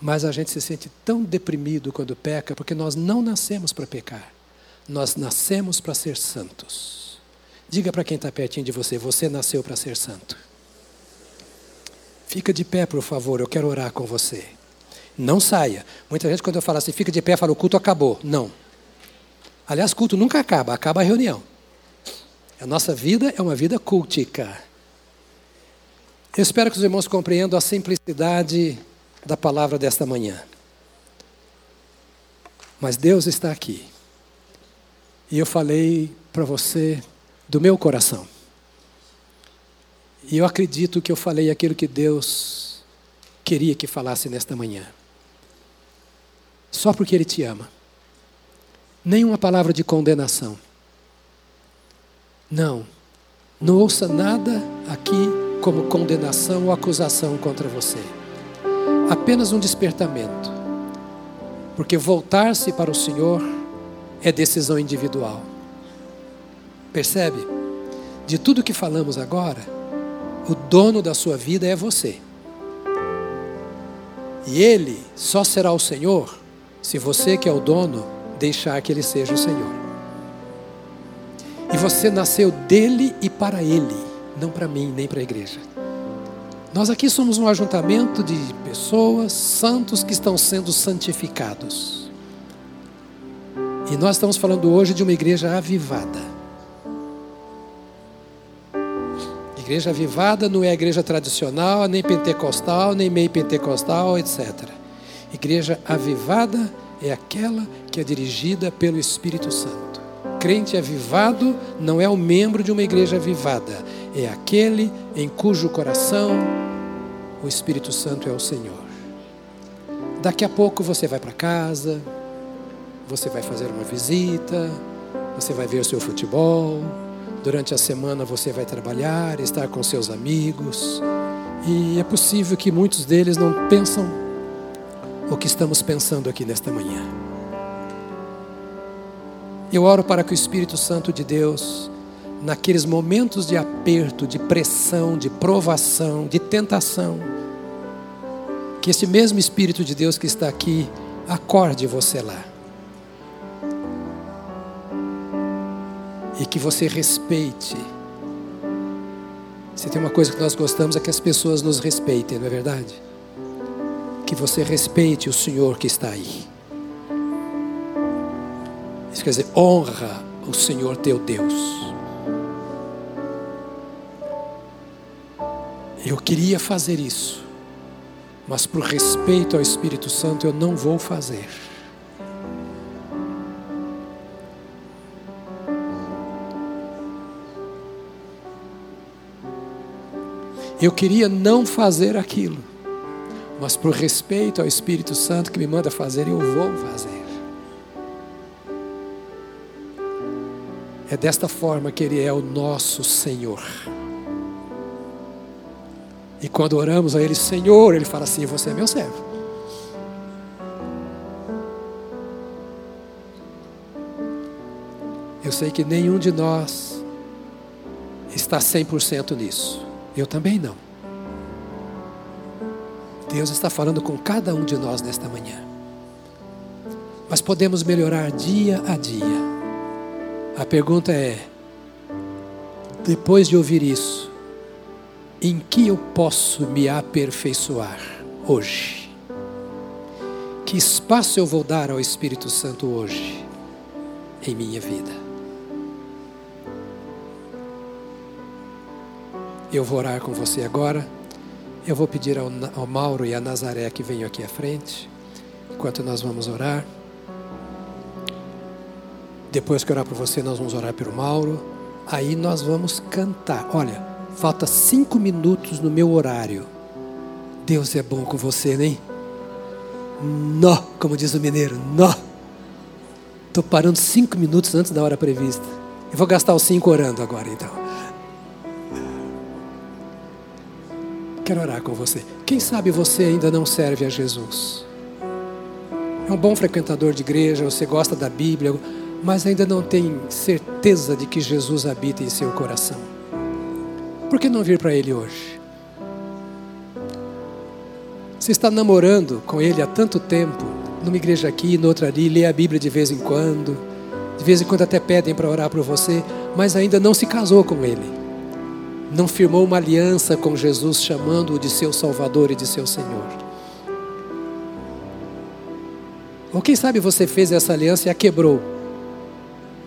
Mas a gente se sente tão deprimido quando peca, porque nós não nascemos para pecar. Nós nascemos para ser santos. Diga para quem está pertinho de você: você nasceu para ser santo. Fica de pé, por favor, eu quero orar com você. Não saia. Muita gente, quando eu falo assim, fica de pé, fala: o culto acabou. Não. Aliás, culto nunca acaba, acaba a reunião. A nossa vida é uma vida cultica. Eu espero que os irmãos compreendam a simplicidade da palavra desta manhã. Mas Deus está aqui. E eu falei para você do meu coração. E eu acredito que eu falei aquilo que Deus queria que falasse nesta manhã. Só porque Ele te ama. Nenhuma palavra de condenação. Não. Não ouça nada aqui como condenação ou acusação contra você. Apenas um despertamento. Porque voltar-se para o Senhor é decisão individual. Percebe? De tudo que falamos agora, o dono da sua vida é você. E ele só será o Senhor se você, que é o dono, deixar que ele seja o Senhor. E você nasceu dele e para ele, não para mim nem para a igreja. Nós aqui somos um ajuntamento de pessoas, santos que estão sendo santificados. E nós estamos falando hoje de uma igreja avivada. Igreja avivada não é a igreja tradicional, nem pentecostal, nem meio pentecostal, etc. Igreja avivada é aquela que é dirigida pelo Espírito Santo. Crente avivado não é o membro de uma igreja avivada, é aquele em cujo coração o Espírito Santo é o Senhor. Daqui a pouco você vai para casa, você vai fazer uma visita, você vai ver o seu futebol, durante a semana você vai trabalhar, estar com seus amigos, e é possível que muitos deles não pensam o que estamos pensando aqui nesta manhã. Eu oro para que o Espírito Santo de Deus naqueles momentos de aperto, de pressão, de provação, de tentação, que esse mesmo Espírito de Deus que está aqui acorde você lá. E que você respeite. Se tem uma coisa que nós gostamos é que as pessoas nos respeitem, não é verdade? Que você respeite o Senhor que está aí. Isso quer dizer, honra o Senhor teu Deus. Eu queria fazer isso, mas por respeito ao Espírito Santo eu não vou fazer. Eu queria não fazer aquilo, mas por respeito ao Espírito Santo que me manda fazer, eu vou fazer. É desta forma que Ele é o nosso Senhor. E quando oramos a Ele, Senhor, Ele fala assim: Você é meu servo. Eu sei que nenhum de nós está 100% nisso. Eu também não. Deus está falando com cada um de nós nesta manhã. Mas podemos melhorar dia a dia. A pergunta é: depois de ouvir isso, em que eu posso me aperfeiçoar hoje? Que espaço eu vou dar ao Espírito Santo hoje em minha vida? Eu vou orar com você agora. Eu vou pedir ao, ao Mauro e a Nazaré que venham aqui à frente, enquanto nós vamos orar. Depois que orar por você, nós vamos orar pelo Mauro. Aí nós vamos cantar. Olha, Falta cinco minutos no meu horário. Deus é bom com você, nem? Nó, como diz o mineiro, nó. Estou parando cinco minutos antes da hora prevista. Eu vou gastar os cinco orando agora, então. Quero orar com você. Quem sabe você ainda não serve a Jesus? É um bom frequentador de igreja, você gosta da Bíblia, mas ainda não tem certeza de que Jesus habita em seu coração. Por que não vir para Ele hoje? Você está namorando com Ele há tanto tempo, numa igreja aqui, noutra ali, lê a Bíblia de vez em quando, de vez em quando até pedem para orar por você, mas ainda não se casou com Ele, não firmou uma aliança com Jesus, chamando-o de seu Salvador e de seu Senhor. Ou quem sabe você fez essa aliança e a quebrou.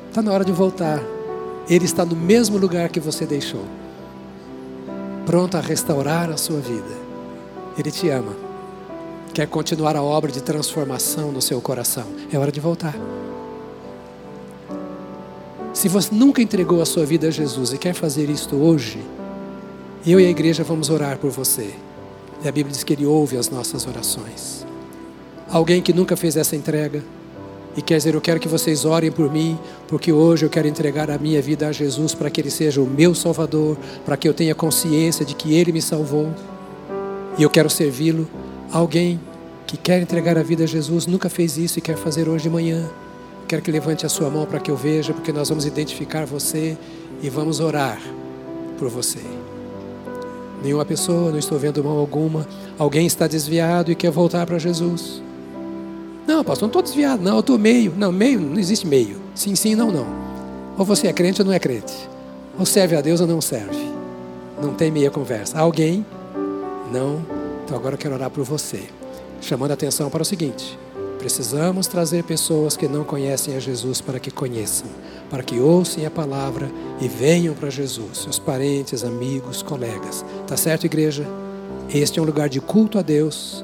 Está na hora de voltar. Ele está no mesmo lugar que você deixou pronto a restaurar a sua vida. Ele te ama. Quer continuar a obra de transformação no seu coração. É hora de voltar. Se você nunca entregou a sua vida a Jesus e quer fazer isto hoje, eu e a igreja vamos orar por você. E a Bíblia diz que Ele ouve as nossas orações. Alguém que nunca fez essa entrega, e quer dizer, eu quero que vocês orem por mim, porque hoje eu quero entregar a minha vida a Jesus para que Ele seja o meu Salvador, para que eu tenha consciência de que Ele me salvou e eu quero servi-lo. Alguém que quer entregar a vida a Jesus, nunca fez isso e quer fazer hoje de manhã. Quero que levante a sua mão para que eu veja, porque nós vamos identificar você e vamos orar por você. Nenhuma pessoa, não estou vendo mão alguma. Alguém está desviado e quer voltar para Jesus. Não, pastor, não estou desviado, não, eu estou meio. Não, meio, não existe meio. Sim, sim, não, não. Ou você é crente ou não é crente. Ou serve a Deus ou não serve. Não tem meia conversa. Alguém? Não. Então agora eu quero orar por você. Chamando a atenção para o seguinte: precisamos trazer pessoas que não conhecem a Jesus para que conheçam, para que ouçam a palavra e venham para Jesus, seus parentes, amigos, colegas. Tá certo, igreja? Este é um lugar de culto a Deus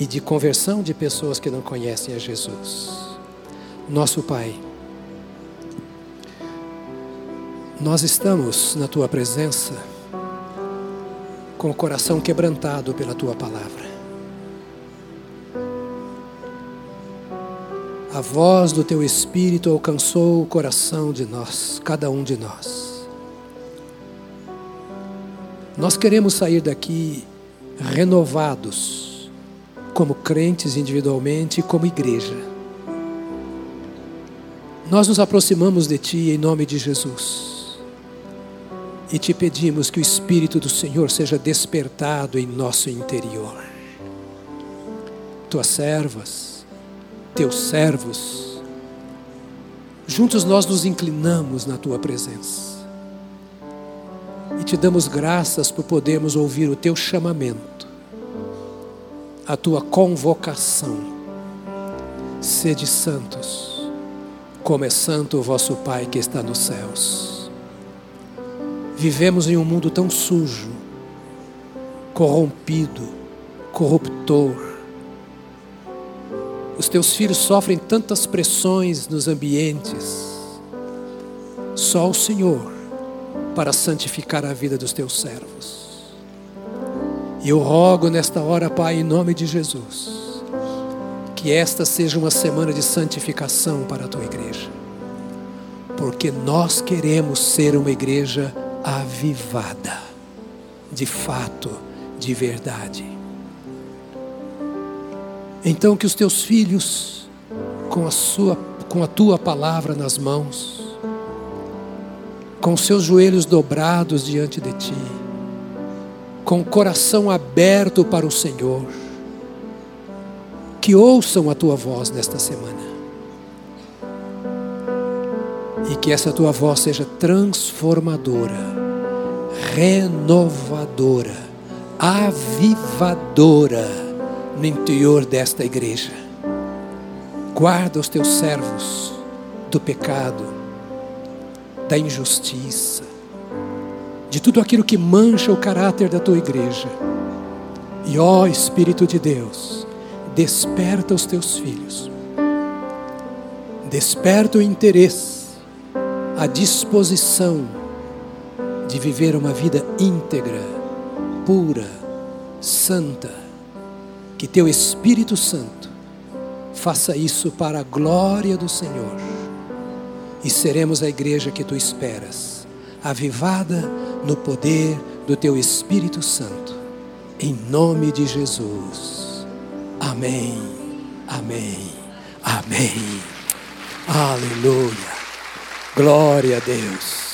e de conversão de pessoas que não conhecem a Jesus. Nosso Pai, nós estamos na tua presença com o coração quebrantado pela tua palavra. A voz do teu Espírito alcançou o coração de nós, cada um de nós. Nós queremos sair daqui renovados, como crentes individualmente e como igreja. Nós nos aproximamos de Ti em nome de Jesus e te pedimos que o Espírito do Senhor seja despertado em nosso interior. Tuas servas, teus servos, juntos nós nos inclinamos na tua presença e te damos graças por podermos ouvir o teu chamamento, a tua convocação. Sede santos, como é santo o vosso Pai que está nos céus. Vivemos em um mundo tão sujo, corrompido, corruptor. Os teus filhos sofrem tantas pressões nos ambientes. Só o Senhor para santificar a vida dos teus servos. E eu rogo nesta hora, Pai, em nome de Jesus, que esta seja uma semana de santificação para a tua igreja. Porque nós queremos ser uma igreja avivada, de fato, de verdade. Então que os teus filhos, com a sua, com a tua palavra nas mãos, com seus joelhos dobrados diante de ti, com o coração aberto para o Senhor, que ouçam a tua voz nesta semana. E que essa tua voz seja transformadora, renovadora, avivadora no interior desta igreja. Guarda os teus servos do pecado, da injustiça, de tudo aquilo que mancha o caráter da tua igreja. E ó Espírito de Deus, desperta os teus filhos, desperta o interesse a disposição de viver uma vida íntegra, pura, santa. Que teu Espírito Santo faça isso para a glória do Senhor. E seremos a igreja que tu esperas, avivada no poder do teu Espírito Santo. Em nome de Jesus. Amém. Amém. Amém. Aleluia. Glória a Deus.